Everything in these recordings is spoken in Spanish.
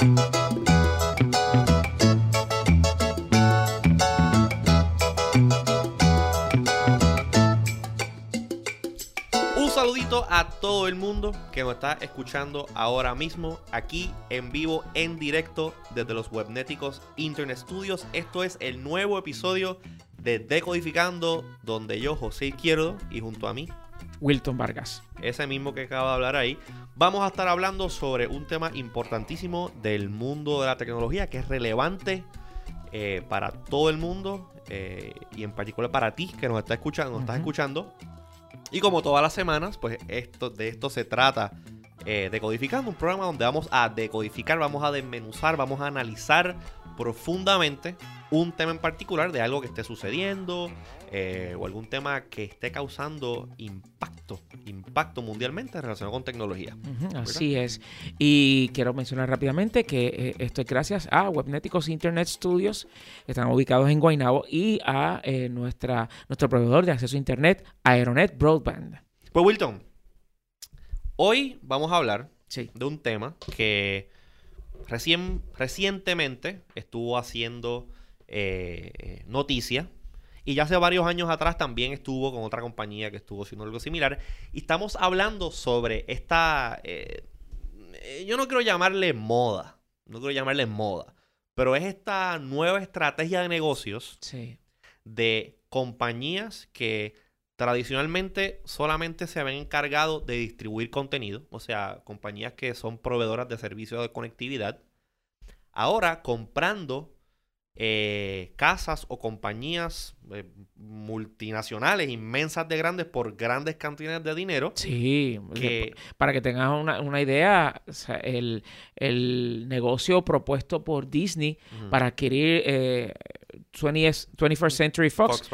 Un saludito a todo el mundo que nos está escuchando ahora mismo aquí en vivo, en directo desde los Webnéticos Internet Studios. Esto es el nuevo episodio de Decodificando, donde yo, José Izquierdo, y junto a mí, Wilton Vargas. ese mismo que acaba de hablar ahí, vamos a estar hablando sobre un tema importantísimo del mundo de la tecnología que es relevante eh, para todo el mundo eh, y en particular para ti que nos está escuchando, nos estás escuchando. Y como todas las semanas, pues esto, de esto se trata eh, Decodificando, un programa donde vamos a decodificar, vamos a desmenuzar, vamos a analizar profundamente un tema en particular de algo que esté sucediendo eh, o algún tema que esté causando impacto, impacto mundialmente relacionado con tecnología. Así es. Y quiero mencionar rápidamente que eh, esto es gracias a Webnéticos Internet Studios, que están ubicados en Guaynabo, y a eh, nuestra, nuestro proveedor de acceso a Internet, Aeronet Broadband. Pues Wilton, hoy vamos a hablar Sí. de un tema que recién, recientemente estuvo haciendo eh, noticia. Y ya hace varios años atrás también estuvo con otra compañía que estuvo haciendo algo similar. Y estamos hablando sobre esta... eh, yo no quiero llamarle moda. No quiero llamarle moda. Pero es esta nueva estrategia de negocios Sí. de compañías que tradicionalmente solamente se habían encargado de distribuir contenido, o sea, compañías que son proveedoras de servicios de conectividad, ahora comprando eh, casas o compañías eh, multinacionales inmensas de grandes por grandes cantidades de dinero. Sí. Que, Para que tengas una, una idea, o sea, el, el negocio propuesto por Disney para adquirir eh, 20th 21st Century Fox,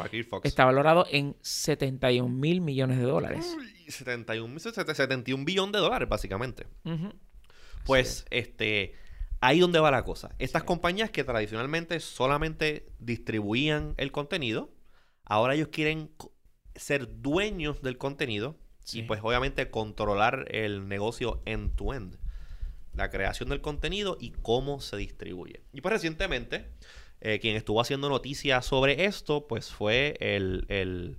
está valorado en 71 mil millones de dólares. Uy, 71, 71 billones de dólares, básicamente. Pues, este, ahí donde va la cosa. Estas Sí. compañías que tradicionalmente solamente distribuían el contenido, ahora ellos quieren ser dueños del contenido Sí. y pues obviamente controlar el negocio end-to-end. La creación del contenido y cómo se distribuye. Y pues recientemente, eh, quien estuvo haciendo noticias sobre esto, pues fue el, el,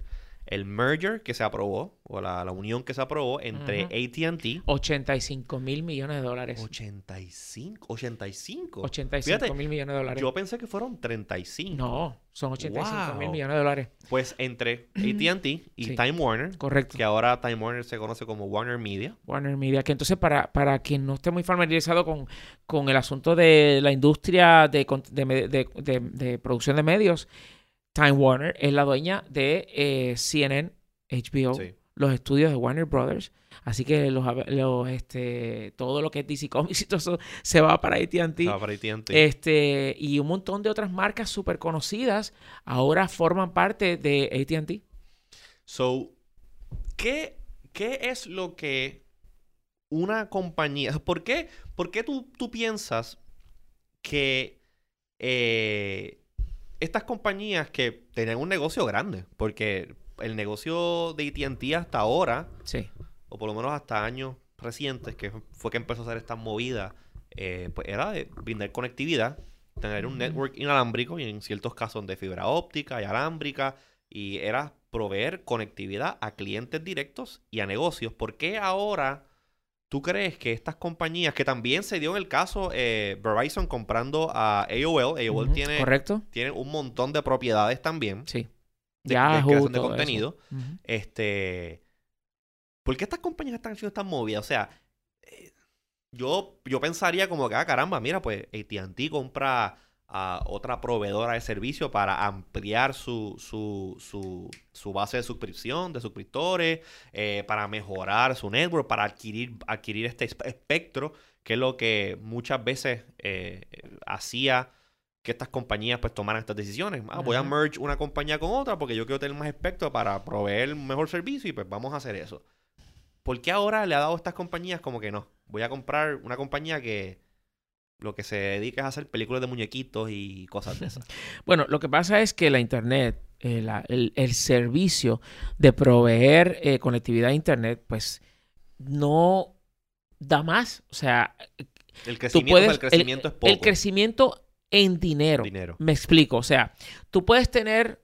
el merger que se aprobó, o la, la unión que se aprobó entre Ujú. ATT 85 mil millones de dólares. 85, 85. 85 Fíjate, mil millones de dólares. Yo pensé que fueron 35. No, son 85 mil Wow. millones de dólares. Pues entre AT&T y Sí. Time Warner, Correcto. que ahora Time Warner se conoce como Warner Media. Warner Media, que entonces para, para quien no esté muy familiarizado con, con el asunto de la industria de, de- de- de producción de medios, Time Warner es la dueña de eh, CNN, HBO, Sí. los estudios de Warner Brothers. Así que los, los, este, todo lo que es DC Comics y todo eso se va para AT&T. Ah, para AT&T. Este, y un montón de otras marcas súper conocidas ahora forman parte de ATT. So, ¿qué, ¿qué es lo que una compañía... ¿Por qué, por qué tú, tú piensas que eh, estas compañías que tenían un negocio grande, porque el negocio de AT&T hasta ahora, Sí. o por lo menos hasta años recientes, que fue que empezó a hacer esta movida, eh, pues era de brindar conectividad, tener un network inalámbrico y en ciertos casos de fibra óptica y alámbrica, y era proveer conectividad a clientes directos y a negocios. ¿Por qué ahora tú crees que estas compañías, que también se dio en el caso eh, Verizon comprando a AOL, AOL tiene, ¿Correcto? tiene un montón de propiedades también Sí. de, de creación de contenido. Este. ¿Por qué estas compañías están haciendo estas movidas? O sea, eh, yo, yo pensaría como que, ah, caramba, mira, pues ATT compra a otra proveedora de servicio para ampliar su, su, su, su base de suscripción, de suscriptores, eh, para mejorar su network, para adquirir, adquirir este espe- espectro, que es lo que muchas veces eh, hacía que estas compañías pues tomaran estas decisiones. Ah, voy a merge una compañía con otra porque yo quiero tener más espectro para proveer un mejor servicio y pues vamos a hacer eso. ¿Por qué ahora le ha dado a estas compañías como que no? Voy a comprar una compañía que lo que se dedica es a hacer películas de muñequitos y cosas de esas. Bueno, lo que pasa es que la Internet, eh, la- el, el servicio de proveer eh, conectividad a Internet, pues no da más. O sea, El Tú crecimiento, puedes, el crecimiento el, es poco. el crecimiento en dinero. dinero. Me explico. O sea, tú puedes tener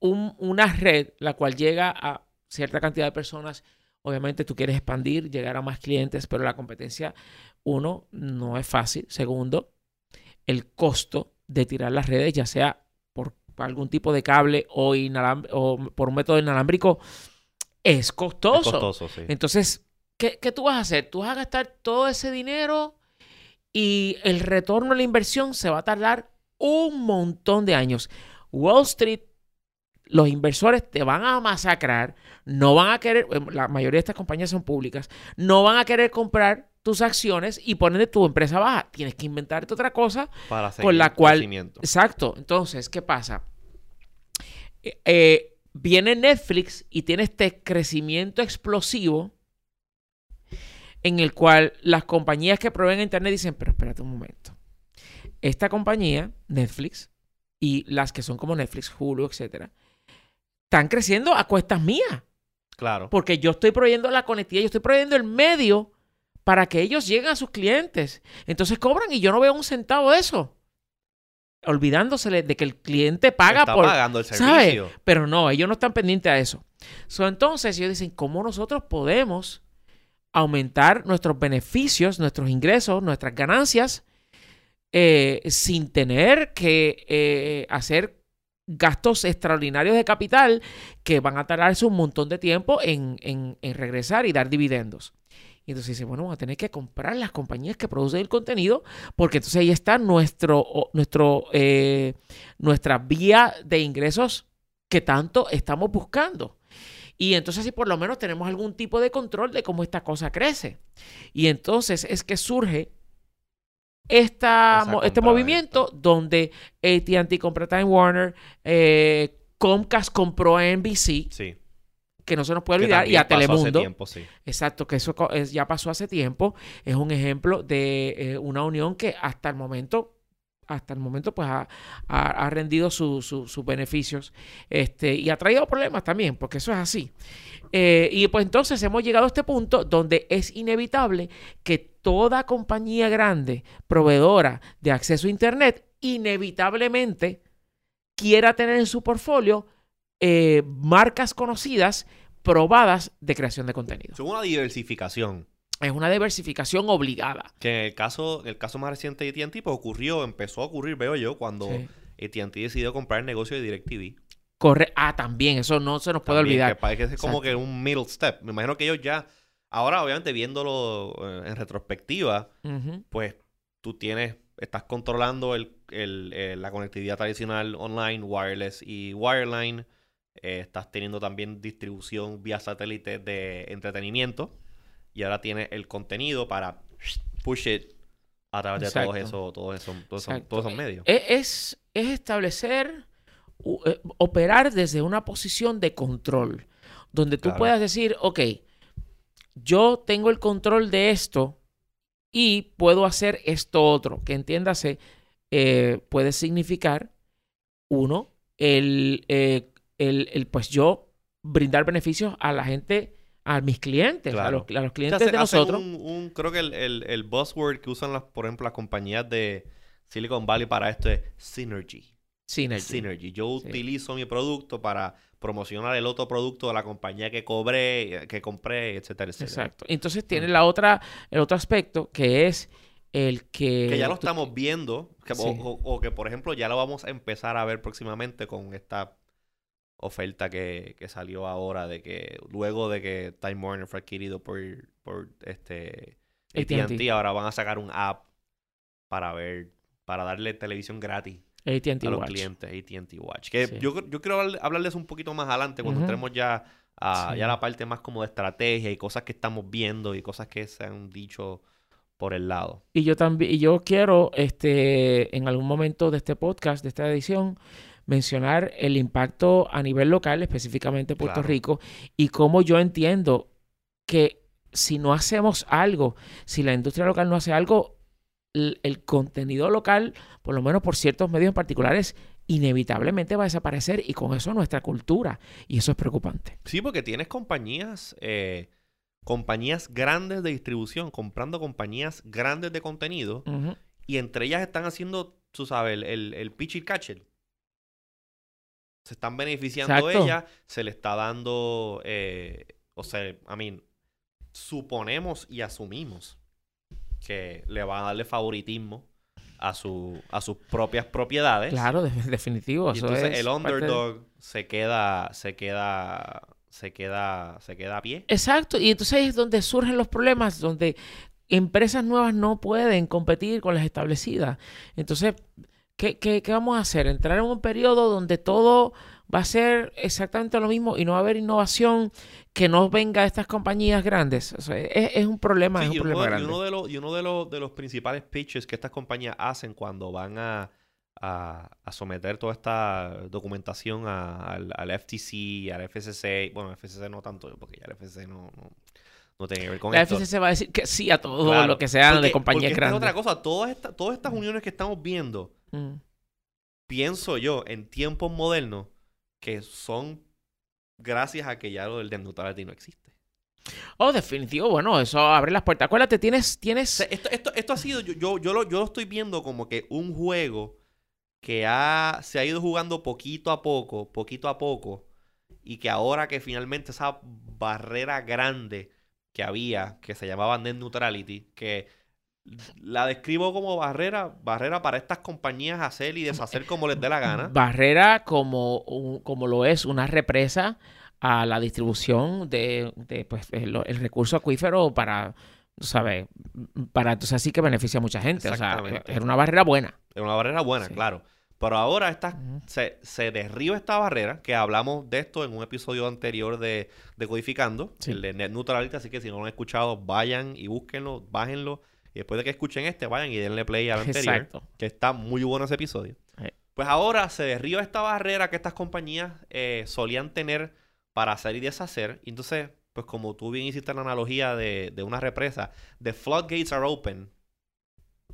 un- una red la cual llega a cierta cantidad de personas. Obviamente tú quieres expandir, llegar a más clientes, pero la competencia, uno, no es fácil. Segundo, el costo de tirar las redes, ya sea por algún tipo de cable o, o por un método inalámbrico, es Es costoso. costoso, sí. Entonces, ¿qué, qué tú vas a hacer? Tú vas a gastar todo ese dinero y el retorno a la inversión se va a tardar un montón de años. Wall Street, los inversores te van a masacrar, no van a querer, eh, la mayoría de estas compañías son públicas, no van a querer comprar tus acciones y poner tu empresa baja. Tienes que inventarte otra cosa para con la cual-. Exacto. Entonces, ¿qué pasa? Eh, eh, viene Netflix y tiene este crecimiento explosivo en el cual las compañías que proveen Internet dicen, pero espérate un momento. Esta compañía, Netflix, y las que son como Netflix, Hulu, etcétera, están creciendo a cuestas mías. Claro. Porque yo estoy proveyendo la conectividad, yo estoy proveyendo el medio para que ellos lleguen a sus clientes. Entonces cobran y yo no veo un centavo de eso. Olvidándosele de que el cliente paga Está por... pagando el ¿sabe? servicio. Pero no, ellos no están pendientes a eso. So, entonces ellos dicen, ¿cómo nosotros podemos aumentar nuestros beneficios, nuestros ingresos, nuestras ganancias eh, sin tener que eh, hacer gastos extraordinarios de capital que van a tardarse un montón de tiempo en, regresar y dar dividendos? Y entonces dice, bueno, vamos a tener que comprar las compañías que producen el contenido, porque entonces ahí está nuestro, nuestro, eh, nuestra vía de ingresos que tanto estamos buscando. Y entonces así por lo menos tenemos algún tipo de control de cómo esta cosa crece. Y entonces es que surge esta, este movimiento donde AT&T compra Time Warner, eh, Comcast compró a NBC, Sí. que no se nos puede olvidar, y a pasó hace Telemundo. tiempo, sí. Exacto, que eso es- ya pasó hace tiempo. Es un ejemplo de eh, una unión que hasta el momento, hasta el momento, pues ha, ha- rendido su- su- sus beneficios este, y ha traído problemas también, porque eso es así. Eh, y pues entonces hemos llegado a este punto donde es inevitable que toda compañía grande, proveedora de acceso a Internet, inevitablemente quiera tener en su portfolio eh, marcas conocidas probadas de creación de contenido. Es una diversificación. Es una diversificación obligada. Que en el caso, el caso más reciente de AT&T, pues ocurrió, empezó a ocurrir, veo yo, cuando Sí. AT&T decidió comprar el negocio de DirecTV. Corre. Ah, también, eso no se nos puede También, olvidar. Que parece que es como que un middle step. Me imagino que ellos ya, ahora obviamente viéndolo eh, en retrospectiva, pues tú tienes, estás controlando el, el, eh, la conectividad tradicional online, wireless y wireline. Eh, estás teniendo también distribución vía satélite de entretenimiento. Y ahora tienes el contenido para push it a través de todos esos, todos esos, todos esos, Exacto. todos esos medios. E- Es, es establecer, u- eh, operar desde una posición de control, donde tú Claro. puedas decir, ok, yo tengo el control de esto y puedo hacer esto otro, que entiéndase, eh, puede significar, uno, el, eh, el, el, pues yo brindar beneficios a la gente, a mis clientes, a, los, a los O sea, clientes de hacen nosotros. un- un- creo que el, el, el buzzword que usan, las, por ejemplo, las compañías de Silicon Valley para esto es synergy. Synergy. Synergy. Yo Sí. utilizo mi producto para promocionar el otro producto de la compañía que cobré, que compré, etcétera, etcétera. Exacto. Entonces tiene la otra, el otro aspecto que es el que... Que ya lo tú- estamos viendo, que- o- Sí. o, o que por ejemplo ya lo vamos a empezar a ver próximamente con esta oferta que, que salió ahora de que luego de que Time Warner fue adquirido por, por este AT&T. Ahora van a sacar un app para ver, para darle televisión gratis AT&T a los Watch. clientes AT&T Watch. Que Sí. yo, yo quiero hablar- hablarles un poquito más adelante cuando Ujú. entremos ya a Sí. ya la parte más como de estrategia y cosas que estamos viendo y cosas que se han dicho por el lado. Y yo también, y yo quiero, este, en algún momento de este podcast, de esta edición, mencionar el impacto a nivel local, específicamente Puerto Claro. Rico, y cómo yo entiendo que si no hacemos algo, si la industria local no hace algo, el, el contenido local, por lo menos por ciertos medios en particulares, inevitablemente va a desaparecer y con eso nuestra cultura. Y eso es preocupante. Sí, porque tienes compañías, eh, compañías grandes de distribución comprando compañías grandes de contenido y entre ellas están haciendo, tú sabes, el, el, el pitch y catch. Se están beneficiando Exacto. ellas, se le está dando, eh, o sea, I mean, suponemos y asumimos que le van a darle favoritismo a, su, a sus propias propiedades. Claro, de- definitivo. Y eso entonces es el de- underdog se queda, se queda, se queda, se queda a pie. Exacto, y entonces es donde surgen los problemas, donde empresas nuevas no pueden competir con las establecidas. Entonces, ¿qué, qué, qué vamos a hacer? Entrar en un periodo donde todo va a ser exactamente lo mismo y no va a haber innovación que no venga de estas compañías grandes. O sea, es, es un problema, Sí, es un y uno, problema y grande. uno de los, y uno de los, de los principales pitches que estas compañías hacen cuando van a, a, a someter toda esta documentación a- al, al FTC, al FCC, bueno, FCC no tanto, porque ya el FCC no, no, no tiene que ver con La esto. FCC va a decir que sí a todo Claro, lo que sea porque- de compañías porque esta es grandes. otra cosa, todas, estas todas estas uniones que estamos viendo, Mm. pienso yo, en tiempos modernos, que son gracias a que ya lo del neutrality no existe. Oh, definitivo, bueno, eso abre las puertas. Acuérdate, tienes, tienes... esto, esto, esto ha sido, yo, yo, yo, lo, yo lo estoy viendo como que un juego que ha, se ha ido jugando poquito a poco, poquito a poco, y que ahora que finalmente esa barrera grande que había, que se llamaba Net Neutrality, que la describo como barrera, barrera para estas compañías hacer y deshacer como les dé la gana. Barrera como, como lo es una represa a la distribución de, de, pues, el, el recurso acuífero para, ¿sabes? Para, entonces así que beneficia a mucha gente. O sea, era una barrera buena. Es una barrera buena, Sí. claro. Pero ahora estas Ujú. se, se derriba esta barrera, que hablamos de esto en un episodio anterior de, de Codificando, Sí. el de Net Neutrality, así que si no lo han escuchado, vayan y búsquenlo, bájenlo, y después de que escuchen este, vayan y denle play al anterior, Exacto. que está muy bueno ese episodio. Sí. Pues ahora se derriba esta barrera que estas compañías eh, solían tener para hacer y deshacer, y entonces, pues como tú bien hiciste la analogía de, de una represa, the floodgates are open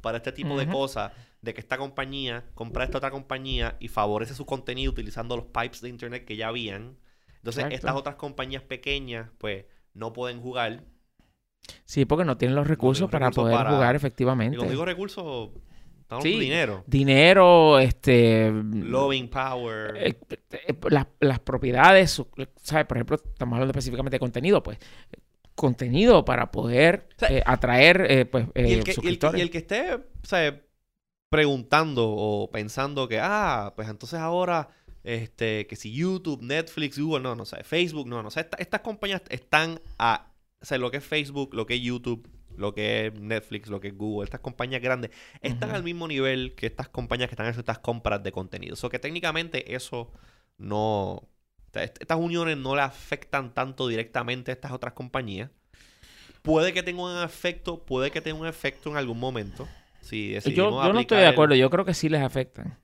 para este tipo de cosas, de que esta compañía compra esta otra compañía y favorece su contenido utilizando los pipes de internet que ya habían. Entonces, Exacto. estas otras compañías pequeñas, pues, no pueden jugar. Sí, porque no tienen los recursos para recursos poder para- jugar Y efectivamente. cuando digo recursos, estamos Sí. dinero. Dinero, este... Lobbying power. eh, eh, las, las propiedades, ¿sabes? Por ejemplo, estamos hablando específicamente de contenido, pues contenido para poder sea, eh, atraer eh, pues, y, eh, el que, y el que- suscriptores. y el que esté, o sea, preguntando o pensando que, ah, pues entonces ahora, este, que si YouTube, Netflix, Google, no, no sé, Facebook, no, no sé, esta- estas compañías están a, o sea, lo que es Facebook, lo que es YouTube, lo que es Netflix, lo que es Google, estas compañías grandes, están al mismo nivel que estas compañías que están haciendo estas compras de contenido. O sea, que técnicamente eso no, o sea, est- estas uniones no le afectan tanto directamente a estas otras compañías. Puede que tenga un efecto, puede que tenga un efecto en algún momento. Si yo, no estoy de el- acuerdo, yo creo que sí les afectan.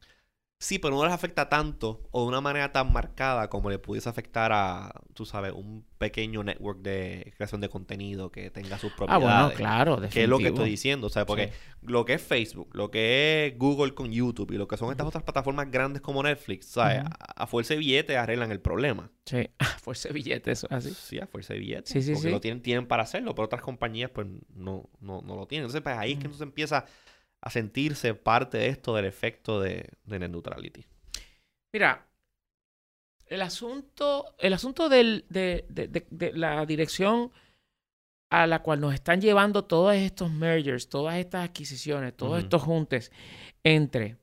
Sí, pero no les afecta tanto o de una manera tan marcada como le pudiese afectar a, tú sabes, un pequeño network de creación de contenido que tenga sus Ah, propiedades. bueno, claro, Que es lo que definitivo. estoy diciendo, sea, porque Sí. lo que es Facebook, lo que es Google con YouTube y lo que son estas otras plataformas grandes como Netflix, ¿sabes? A, a fuerza de billetes arreglan el problema. Sí, fuerza de billete, eso así. Sí, a fuerza de billetes. Sí, sí, porque sí. lo tienen, tienen para hacerlo, pero otras compañías pues no, no, no lo tienen. Entonces, pues ahí es que entonces empieza a sentirse parte de esto del efecto de, de net neutrality. Mira, el asunto, el asunto del- de, de- de- de la dirección a la cual nos están llevando todos estos mergers, todas estas adquisiciones, todos estos juntes entre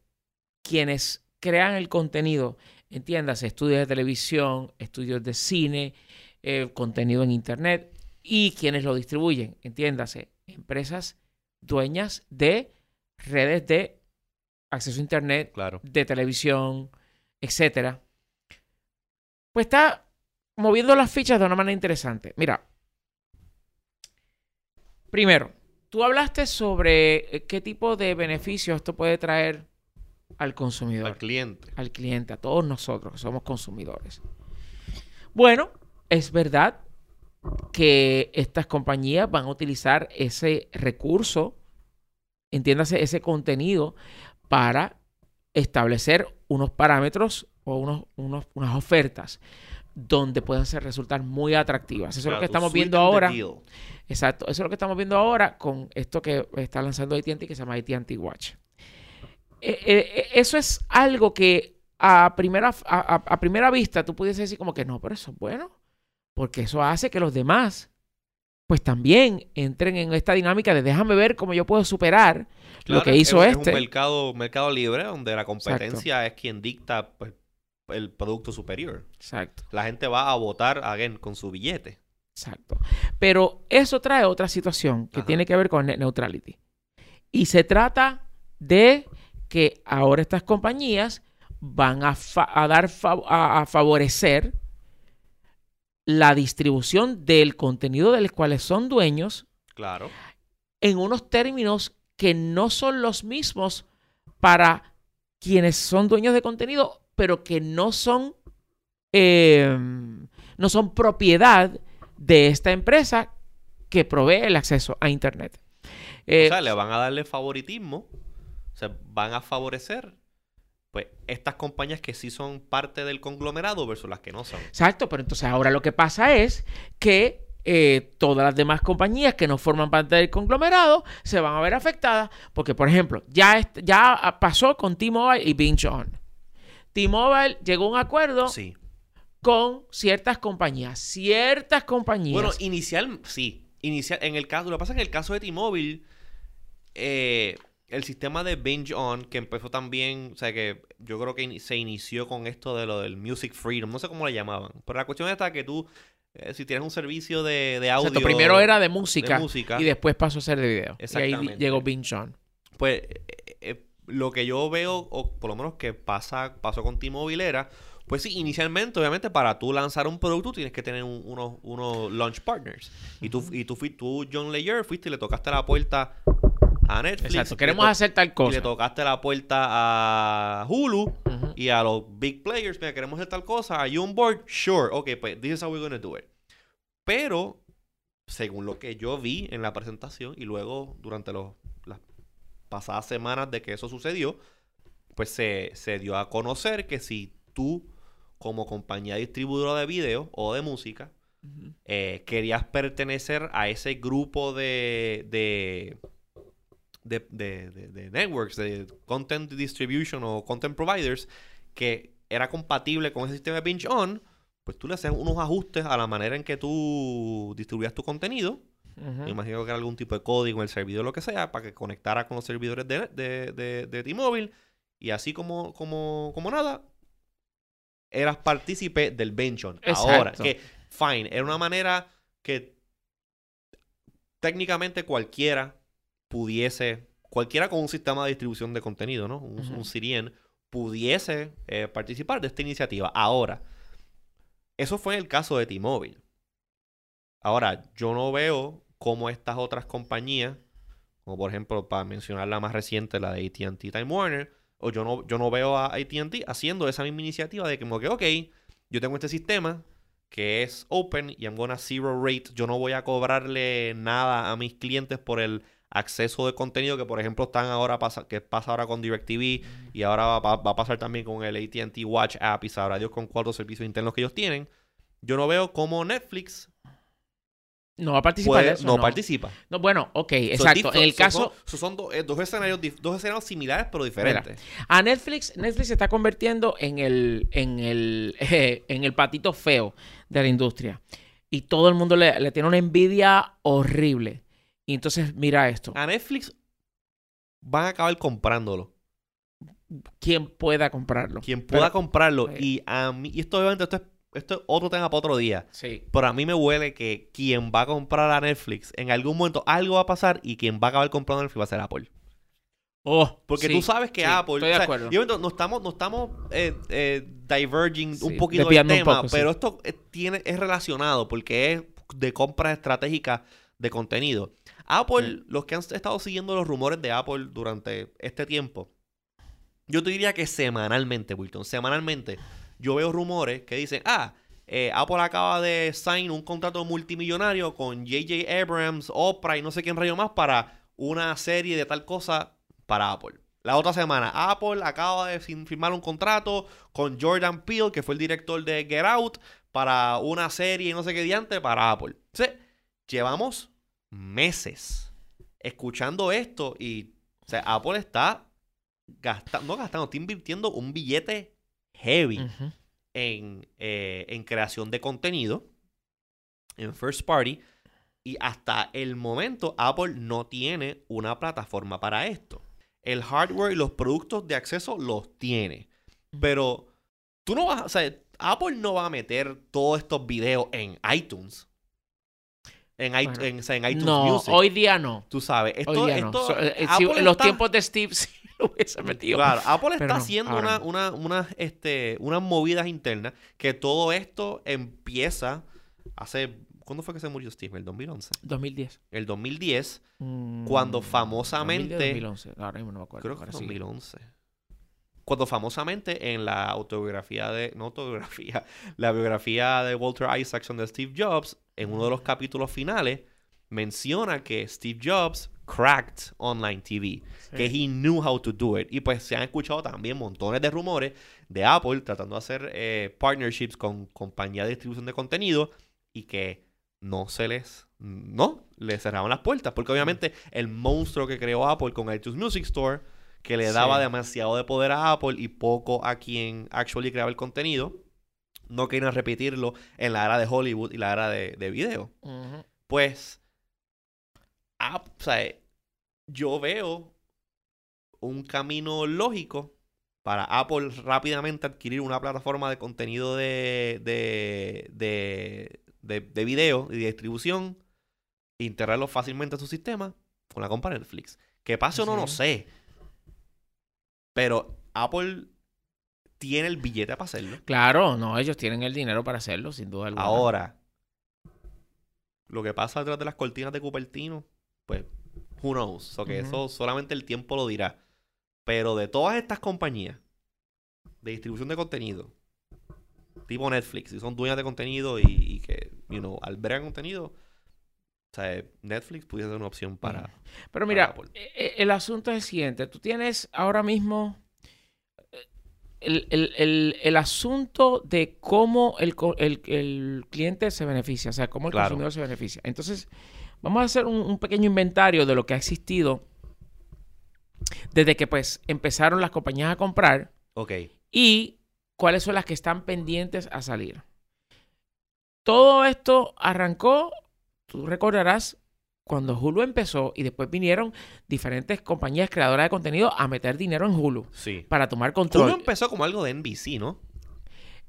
quienes crean el contenido, entiéndase, estudios de televisión, estudios de cine, eh, contenido en internet y quienes lo distribuyen, entiéndase, empresas dueñas de redes de acceso a internet, Claro. de televisión, etcétera, pues está moviendo las fichas de una manera interesante. Mira, primero, tú hablaste sobre eh, qué tipo de beneficios esto puede traer al consumidor, Al cliente. al cliente, a todos nosotros que somos consumidores. Bueno, es verdad que estas compañías van a utilizar ese recurso, entiéndase, ese contenido para establecer unos parámetros o unos, unos- unas ofertas. donde pueden ser, resultar muy atractivas. Eso es lo que estamos viendo ahora. Exacto, eso es lo que estamos viendo ahora con esto que está lanzando AT&T que se llama AT&T Watch. Eh, eh, eso es algo que a primera, a, primera vista tú pudiese decir como que no, pero eso es bueno, porque eso hace que los demás pues también entren en esta dinámica de déjame ver cómo yo puedo superar lo que es- hizo es, este. un mercado, mercado libre donde la competencia es quien dicta pues, el producto superior. Exacto. La gente va a votar again con su billete. Exacto. Pero eso trae otra situación que Ajá. tiene que ver con net neutrality. Y se trata de que ahora estas compañías van a, fa- a dar fa- a, a favorecer la distribución del contenido del cual son dueños Claro. en unos términos que no son los mismos para quienes son dueños de contenido, pero que no son, eh, no son propiedad de esta empresa que provee el acceso a Internet. Eh, o sea, le van a darle favoritismo. O sea, van a favorecer pues estas compañías que sí son parte del conglomerado versus las que no son. Exacto, pero entonces ahora lo que pasa es que eh, todas las demás compañías que no forman parte del conglomerado se van a ver afectadas porque, por ejemplo, ya, ya pasó con T-Mobile y Binge On. T-Mobile llegó a un acuerdo Sí. con ciertas compañías. Ciertas compañías. Bueno, inicial, sí. Inicial, en el caso, lo que pasa es que en el caso de T-Mobile, eh, el sistema de Binge On, que empezó también, o sea que yo creo que in- se inició con esto de lo del Music Freedom, no sé cómo le llamaban, pero la cuestión está que tú, eh, si tienes un servicio de, de audio... Exacto, primero era de música, de música. y después pasó a ser de video. Y ahí Exactamente. llegó Binge On. Pues eh, eh, lo que yo veo, o por lo menos que pasa, pasó con T-Mobile era, pues sí, inicialmente, obviamente, para tú lanzar un producto tienes que tener un- unos, unos launch partners. Y tú, y tú, tú, John Layer, fuiste y le tocaste la puerta a Netflix. Exacto, y queremos to- hacer tal Y cosa. le tocaste la puerta a Hulu y a los big players, mira, queremos hacer tal cosa. ¿Are you on board? Sure. Ok, pues this is how we're gonna do it. Pero, según lo que yo vi en la presentación y luego durante los, las pasadas semanas de que eso sucedió, pues se, se dio a conocer que si tú, como compañía distribuidora de video o de música, eh, querías pertenecer a ese grupo de, de, de, de- de- de networks, de content distribution o content providers, que era compatible con ese sistema de Binge On, pues tú le haces unos ajustes a la manera en que tú distribuías tu contenido. Me imagino que era algún tipo de código en el servidor, lo que sea, para que conectara con los servidores de, de, de, de T-Mobile. Y así como, como, como nada, eras partícipe del Binge On. Ahora, que fine, era una manera que técnicamente cualquiera pudiese, cualquiera con un sistema de distribución de contenido, ¿no? Un, CDN, pudiese eh, participar de esta iniciativa. Ahora, eso fue el caso de T-Mobile. Ahora, yo no veo cómo estas otras compañías, como por ejemplo, para mencionar la más reciente, la de ATT Time Warner, o yo no, yo no veo a ATT haciendo esa misma iniciativa de que, como que, ok, yo tengo este sistema que es open y I'm gonna zero rate. Yo no voy a cobrarle nada a mis clientes por el acceso de contenido que, por ejemplo, están ahora pasa, que pasa ahora con DirecTV y ahora va, va- va a pasar también con el AT&T Watch app y sabrá Dios con cuatro servicios internos que ellos tienen. Yo no veo cómo Netflix No va a participar puede- de eso, no, participa. No, bueno, ok, So, exacto. En el so- caso, Son, so- son do- eh, dos, escenarios, dos escenarios similares pero diferentes. a Netflix, Netflix se está convirtiendo en el, en el, en el patito feo de la industria. Y todo el mundo le, le tiene una envidia horrible. Y entonces, mira esto. A Netflix van a acabar comprándolo. ¿Quién pueda comprarlo? Quien pueda Pero- comprarlo. eh. Y a mí, y esto obviamente esto es, esto es otro tema para otro día. Sí. Pero a mí me huele que quien va a comprar a Netflix, en algún momento algo va a pasar y quien va a acabar comprando a Netflix va a ser Apple. Oh, Porque sí, tú sabes que sí, Apple. Estoy de o sea, acuerdo. y obviamente no estamos, no estamos eh, eh, diverging Sí, un poquito del tema, poco, pero esto tiene, es relacionado porque es de compras estratégicas de contenido. Apple, los que han estado siguiendo los rumores de Apple durante este tiempo, yo te diría que semanalmente, Wilton, semanalmente, yo veo rumores que dicen, ah, eh, Apple acaba de sign un contrato multimillonario con J.J. Abrams, Oprah y no sé quién rayo más para una serie de tal cosa para Apple. La otra semana, Apple acaba de firmar un contrato con Jordan Peele, que fue el director de Get Out, para una serie, no sé qué diante, para Apple. Entonces, llevamos meses escuchando esto y o sea, Apple está gastando, no gastando, está invirtiendo un billete heavy en, eh, en creación de contenido, en first party, y hasta el momento Apple no tiene una plataforma para esto. El hardware y los productos de acceso los tiene, pero tú no vas, a- o sea, Apple no va a meter todos estos videos en iTunes. En, Bueno, en, o sea, en iTunes No, Music. hoy día no. Tú sabes, esto, día no. esto- So- eh, si en los está- tiempos de Steve sí lo hubiese metido. Claro, Apple Pero está no, haciendo una, una, una, este, unas movidas internas que todo esto empieza hace... ¿Cuándo fue que se murió Steve? ¿El 2011? 2010. El 2010, Mm, Cuando famosamente- 2010, 2011. Ahora mismo no me acuerdo. creo que fue sí. 2011. Cuando famosamente en la autobiografía de... No autobiografía, la biografía de Walter Isaacson de Steve Jobs, en uno de los capítulos finales, menciona que Steve Jobs cracked online TV. que he knew how to do it. Y pues se han escuchado también montones de rumores de Apple tratando de hacer eh, partnerships con compañías de distribución de contenido y que no se les, no, les cerraban las puertas. Porque obviamente el monstruo que creó Apple con iTunes Music Store, que le daba Sí. demasiado de poder a Apple y poco a quien actually creaba el contenido, no querían repetirlo en la era de Hollywood y la era de, de video pues, ap- o sea, yo veo un camino lógico para Apple rápidamente adquirir una plataforma de contenido de, de, de, de, de video y de distribución, integrarlo fácilmente a su sistema con la compra Netflix. Que pase o no, no sé. Pero Apple tiene el billete para hacerlo. Claro, no, ellos tienen el dinero para hacerlo, sin duda alguna. Ahora, lo que pasa detrás de las cortinas de Cupertino, pues, who knows? So que eso solamente el tiempo lo dirá. Pero de todas estas compañías de distribución de contenido, tipo Netflix, y son dueñas de contenido y, y que, you know, albergan contenido, o sea, Netflix pudiese ser una opción para... Pero mira, Apple. e- el asunto es el siguiente. Tú tienes ahora mismo el, el- el- el asunto de cómo el, co- el- el cliente se beneficia, o sea, cómo el Claro. consumidor se beneficia. Entonces, vamos a hacer un, un pequeño inventario de lo que ha existido desde que pues empezaron las compañías a comprar Ok, y cuáles son las que están pendientes a salir. Todo esto arrancó, tú recordarás, cuando Hulu empezó y después vinieron diferentes compañías creadoras de contenido a meter dinero en Hulu sí. para tomar control. Hulu empezó como algo de NBC, ¿no?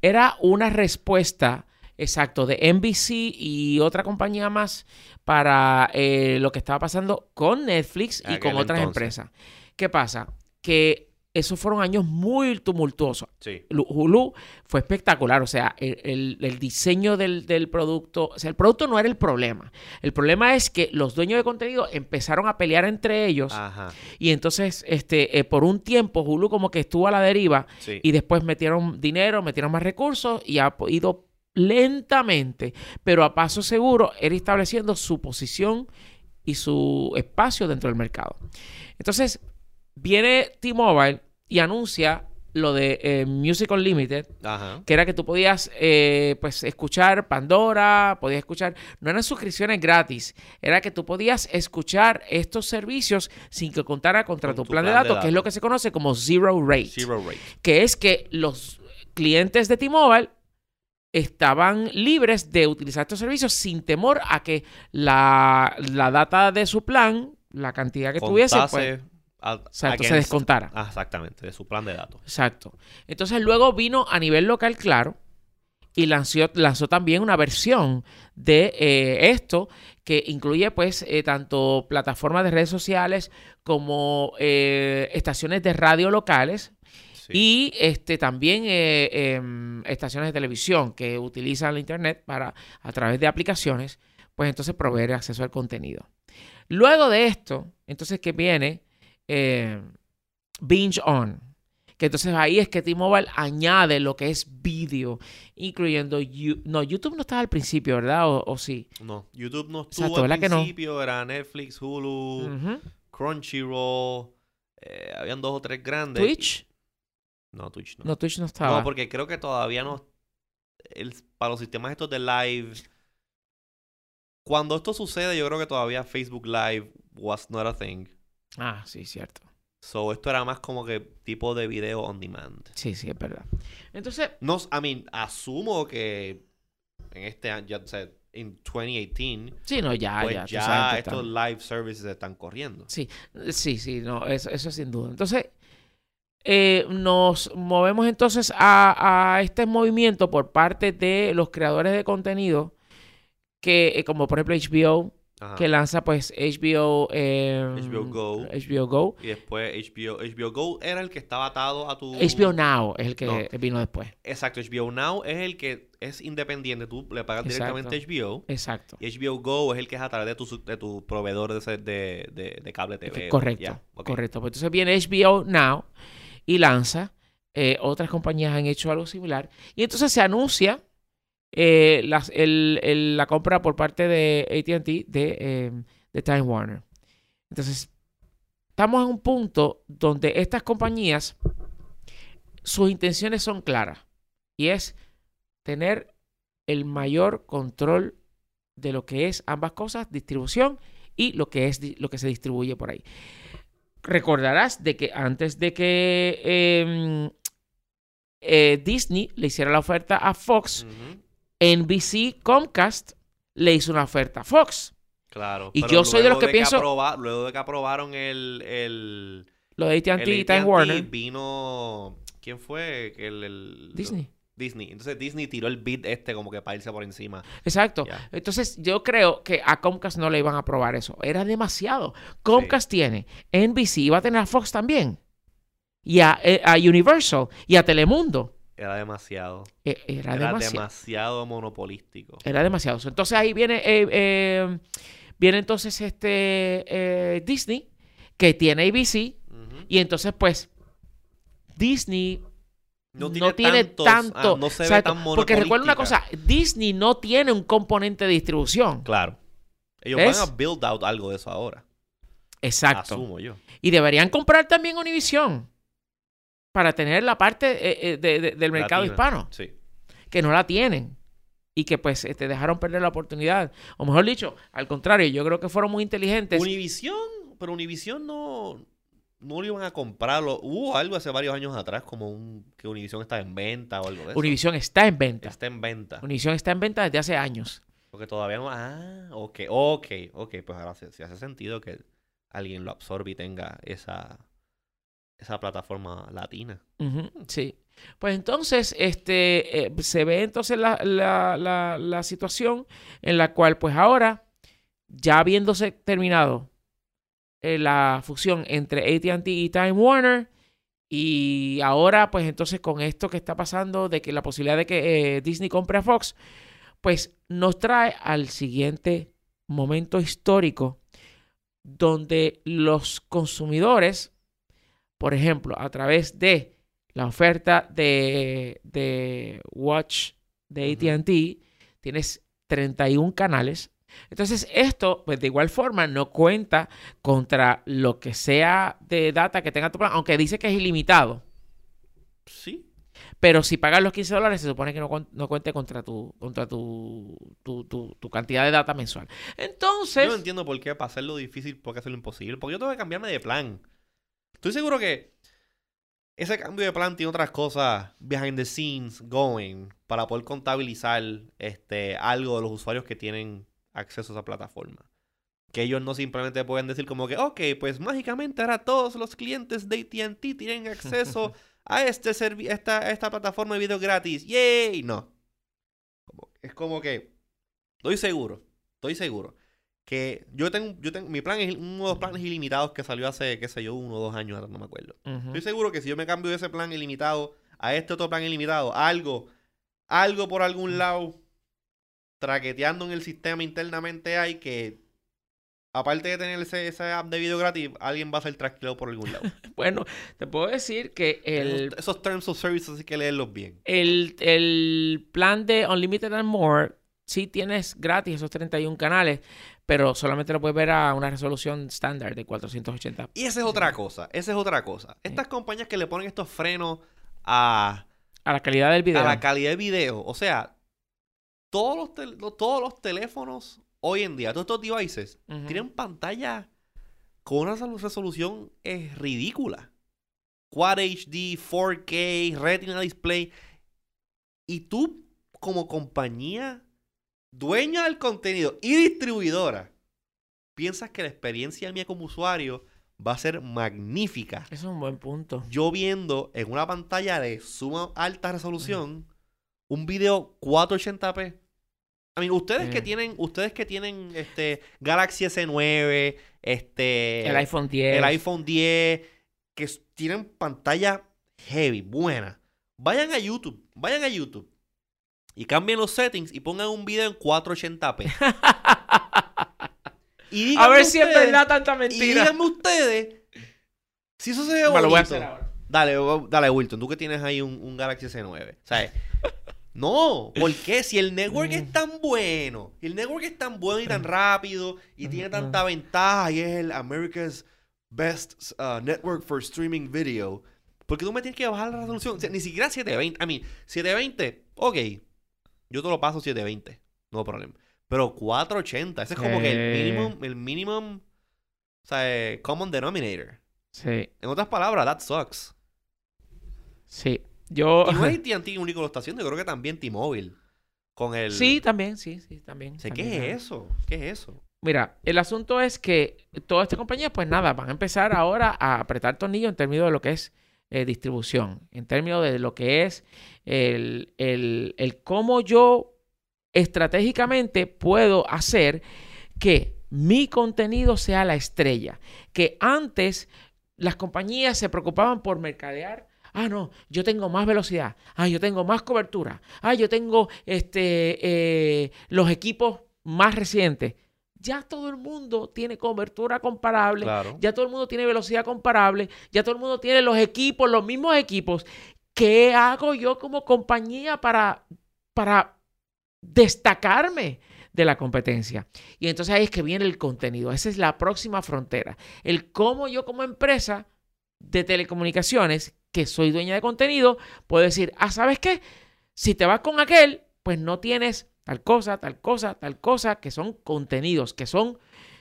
Era una respuesta, exacto, de NBC y otra compañía más para eh, lo que estaba pasando con Netflix y Aquel con otras entonces. empresas. ¿Qué pasa? Que esos fueron años muy tumultuosos. Sí. Hulu fue espectacular, o sea, el, el- el diseño del, del producto, o sea, el producto no era el problema. El problema es que los dueños de contenido empezaron a pelear entre ellos Ajá, y entonces, este, eh, por un tiempo Hulu como que estuvo a la deriva sí. y después metieron dinero, metieron más recursos y ha ido lentamente, pero a paso seguro, ir estableciendo su posición y su espacio dentro del mercado. Entonces, viene T-Mobile y anuncia lo de eh, Music Unlimited, Ajá. que era que tú podías eh, pues escuchar Pandora, podías escuchar, no eran suscripciones gratis, era que tú podías escuchar estos servicios sin que contara contra Con tu, plan, de datos, que es lo que se conoce como zero rate, Zero rate. que es que los clientes de T-Mobile estaban libres de utilizar estos servicios sin temor a que la, la data de su plan, la cantidad que tuviese, pues, a- exacto, se descontara. Ah, exactamente, de su plan de datos. Exacto. Entonces luego vino a nivel local, claro, y lanzó, lanzó también una versión de eh, esto que incluye pues eh, tanto plataformas de redes sociales como eh, estaciones de radio locales Sí. y este también em, estaciones de televisión que utilizan la internet para a través de aplicaciones, pues entonces proveer acceso al contenido. Luego de esto, entonces que viene eh, Binge On, que entonces ahí es que T-Mobile añade lo que es vídeo, incluyendo You- no YouTube no estaba al principio, ¿verdad? O, o sí. No, YouTube no estuvo Exacto, al ¿verdad que no? principio, era Netflix, Hulu. Crunchyroll, eh, habían dos o tres grandes. Twitch. No, Twitch no. No, Twitch no estaba. No, porque creo que todavía no. el- para los sistemas estos de live. Cuando esto sucede, yo creo que todavía Facebook Live was not a thing. Ah, sí, cierto. So, esto era más como que tipo de video on demand. Sí, sí, es verdad. Entonces, No, I mean, asumo que en este año, ya, o sea, en 2018, sí, no, ya, pues ya. ya, estos live services están corriendo. Sí, sí, sí, no, eso, eso sin duda. Entonces, eh, nos movemos entonces a, a este movimiento por parte de los creadores de contenido, que eh, como por ejemplo HBO, Ajá. que lanza pues HBO, eh, HBO Go. HBO Go. Y después HBO, HBO Go era el que estaba atado a tu... HBO Now es el que No. vino después. Exacto, HBO Now es el que es independiente. Tú le pagas Exacto. directamente a HBO. Exacto. Y HBO Go es el que es a través de tu, de tu proveedor de, de, de, de cable TV. Correcto, correcto. Pues entonces viene HBO Now y lanza. eh, otras compañías han hecho algo similar. Y entonces se anuncia eh, la compra por parte de ATT de, eh, de Time Warner. Entonces, estamos en un punto donde estas compañías, sus intenciones son claras. Y es tener el mayor control de lo que es ambas cosas, distribución y lo que es lo que se distribuye por ahí. Recordarás de que antes de que em, eh, Disney le hiciera la oferta a Fox, NBC Comcast le hizo una oferta a Fox. Claro. Y yo soy de los que pienso- aproba- luego de que aprobaron el... el Lo de AT&T y Time Warner. Vino... ¿Quién fue? El, el- Disney. Disney. Entonces Disney tiró el beat este como que para irse por encima. Exacto. Entonces, yo creo que a Comcast no le iban a aprobar eso. Era demasiado. Comcast tiene NBC va a tener a Fox también. Y a, eh, a Universal y a Telemundo. Era demasiado. Eh, Era, Era demasiado. demasiado monopolístico. Era demasiado. Entonces ahí viene, eh, eh, viene entonces este eh, Disney que tiene ABC y entonces pues Disney No no tiene, tantos- tanto. ah, no se ve tan Porque recuerda una cosa, Disney no tiene un componente de distribución. Claro. Ellos ¿Ves? van a build out algo de eso ahora. Exacto. Asumo yo. Y deberían comprar también Univision para tener la parte eh, eh, de- de- del mercado Latina. hispano, Sí. que no la tienen. Y que pues te dejaron perder la oportunidad. O mejor dicho, al contrario, yo creo que fueron muy inteligentes. Univision, pero Univision no, no lo iban a comprarlo. Hubo algo hace varios años atrás como un que Univision está en venta o algo de eso. Univision está en venta. está en venta. Univision está en venta desde hace años. Porque todavía no. Ah, ok, ok, ok. Pues ahora sí, sí hace sentido que alguien lo absorbe y tenga esa, esa plataforma latina. Sí. Pues entonces, este, eh, se ve entonces la, la- la- la situación en la cual, pues ahora, ya habiéndose terminado eh, la fusión entre AT&T y Time Warner, y ahora, pues entonces con esto que está pasando de que la posibilidad de que eh, Disney compre a Fox, pues nos trae al siguiente momento histórico donde los consumidores, por ejemplo, a través de la oferta de, de Watch de. ATT, tienes 31 canales. Entonces, esto, pues de igual forma, no cuenta contra lo que sea de data que tenga tu plan, aunque dice que es ilimitado. Sí. Pero si pagas los 15 dólares, se supone que no, no cuente contra tu, contra tu, tu, tu- tu cantidad de data mensual. Entonces, Yo no entiendo por qué para hacerlo difícil, por qué hacerlo imposible. Porque yo tengo que cambiarme de plan. Estoy seguro que ese cambio de plan tiene otras cosas behind the scenes going para poder contabilizar este algo de los usuarios que tienen acceso a esa plataforma. Que ellos no simplemente pueden decir como que, ok, pues mágicamente ahora todos los clientes de AT&T tienen acceso a este esta, esta plataforma de video gratis. ¡Yay! No. Como- es como que estoy seguro, estoy seguro que yo tengo, yo tengo, mi plan es uno de los planes ilimitados que salió hace, qué sé yo, uno o dos años, ahora no me acuerdo. Estoy seguro que si yo me cambio de ese plan ilimitado a este otro plan ilimitado, algo, algo por algún lado, traqueteando en el sistema internamente hay que, aparte de tener ese, ese app de video gratis, alguien va a ser traqueado por algún lado. bueno, te puedo decir que el, Esos, esos terms of service hay que leerlos bien. el, el plan de Unlimited and More sí tienes gratis esos 31 canales, pero solamente lo puedes ver a una resolución estándar de 480. Y esa es otra cosa, esa es otra cosa. Estas compañías que le ponen estos frenos a, A la calidad del video. a la calidad del video, o sea, todos los, tel- todos los teléfonos hoy en día, todos estos devices, tienen pantalla con una resolu- resolución es ridícula. Quad HD, 4K, Retina Display. Y tú, como compañía dueña del contenido y distribuidora, piensas que la experiencia mía como usuario va a ser magnífica. Eso es un buen punto. Yo viendo en una pantalla de suma alta resolución un video 480p. I mean, ustedes que Eh. tienen, ustedes que tienen este Galaxy S9, este el iPhone 10. el iPhone 10, que tienen pantalla heavy, buena. Vayan a YouTube, vayan a YouTube y cambien los settings y pongan un video en 480p. y a ver si es verdad tanta Y mentira. díganme ustedes si eso se ve Me lo voy a bonito. hacer ahora. Dale, o- dale, Wilton, tú que tienes ahí un, un Galaxy S9. ¿Sabes? No, ¿por qué? Si el network Mm. es tan bueno, si el network es tan bueno y tan rápido y tiene tanta ventaja y es el America's Best uh, Network for Streaming Video, ¿por qué tú me tienes que bajar la resolución? O sea, ni siquiera 720. A mí, 720, ok, yo te lo paso 720, no problema. Pero 480, ese es como que el minimum, el minimum, o sea, eh, common denominator. Sí, En otras palabras, that sucks. sí. Yo. Y no es AT&T único lo está haciendo, yo creo que también T-Mobile. Con el... Sí, también, sí, sí, también. O sea, también, ¿Qué es eso? ¿Qué es eso? Mira, el asunto es que todas estas compañías, pues nada, van a empezar ahora a apretar tornillos en términos de lo que es eh, distribución, en términos de lo que es el, el, el cómo yo estratégicamente puedo hacer que mi contenido sea la estrella. Que antes las compañías se preocupaban por mercadear. Ah, no, yo tengo más velocidad. Ah, yo tengo más cobertura. Ah, yo tengo este, eh, los equipos más recientes. Ya todo el mundo tiene cobertura comparable. Claro. Ya todo el mundo tiene velocidad comparable. Ya todo el mundo tiene los equipos, los mismos equipos. ¿Qué hago yo como compañía para, para destacarme de la competencia? Y entonces ahí es que viene el contenido. Esa es la próxima frontera. El cómo yo como empresa de telecomunicaciones, que soy dueña de contenido, puedo decir, ah, ¿sabes qué? Si te vas con aquel, pues no tienes tal cosa, tal cosa, tal cosa, que son contenidos, que son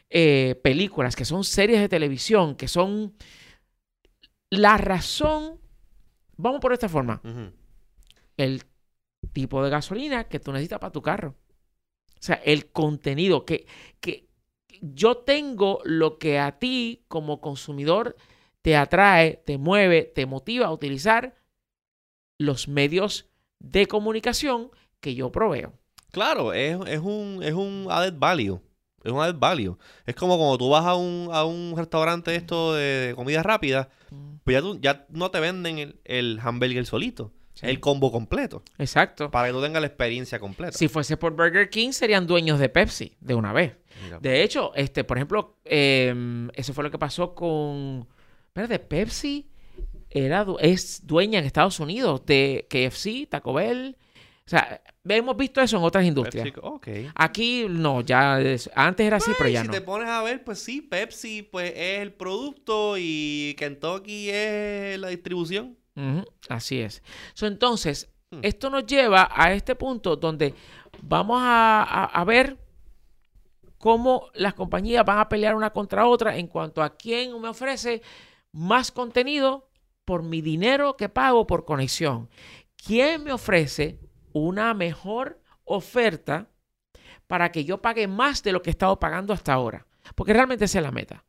eh, películas, que son series de televisión, que son la razón, vamos por esta forma, el tipo de gasolina que tú necesitas para tu carro. O sea, el contenido que, que yo tengo lo que a ti como consumidor te atrae, te mueve, te motiva a utilizar los medios de comunicación que yo proveo. Claro, es, es un, es un added value. Es un added value. Es como cuando tú vas a un, a un restaurante esto de, comida rápida, pues ya, tú- ya no te venden el, el hamburger solito. Sí. El combo completo. Exacto. Para que tú tengas la experiencia completa. Si fuese por Burger King, serían dueños de Pepsi de una vez. Mira. De hecho, este, por ejemplo, em, eso fue lo que pasó con. Espérate, Pepsi era, es dueña en Estados Unidos de KFC, Taco Bell. O sea, hemos visto eso en otras industrias. Pepsi. Aquí no, ya es- antes era así, pero ya si no. te pones a ver, pues sí, Pepsi pues es el producto y Kentucky es la distribución. Así es. So, entonces, Hmm. esto nos lleva a este punto donde vamos a, a- a ver cómo las compañías van a pelear una contra otra en cuanto a quién me ofrece más contenido por mi dinero que pago por conexión. ¿Quién me ofrece una mejor oferta para que yo pague más de lo que he estado pagando hasta ahora? Porque realmente esa es la meta.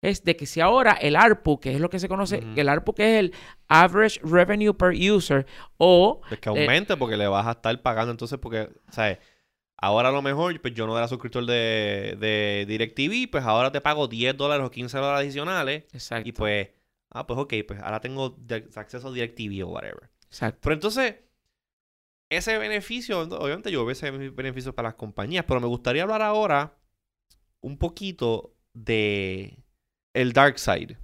Es de que si ahora el ARPU, que es lo que se conoce, el ARPU que es el Average Revenue Per User, o Pues que Eh, aumente porque le vas a estar pagando entonces porque, ¿sabes? Ahora a lo mejor, pues yo no era suscriptor de, de DirecTV, pues ahora te pago 10 dólares o 15 dólares adicionales. Exacto. Y pues, ah, pues ok, pues ahora tengo acceso a DirecTV o whatever. Exacto. Pero entonces, ese beneficio, obviamente yo veo ese beneficio para las compañías, pero me gustaría hablar ahora un poquito de el dark side.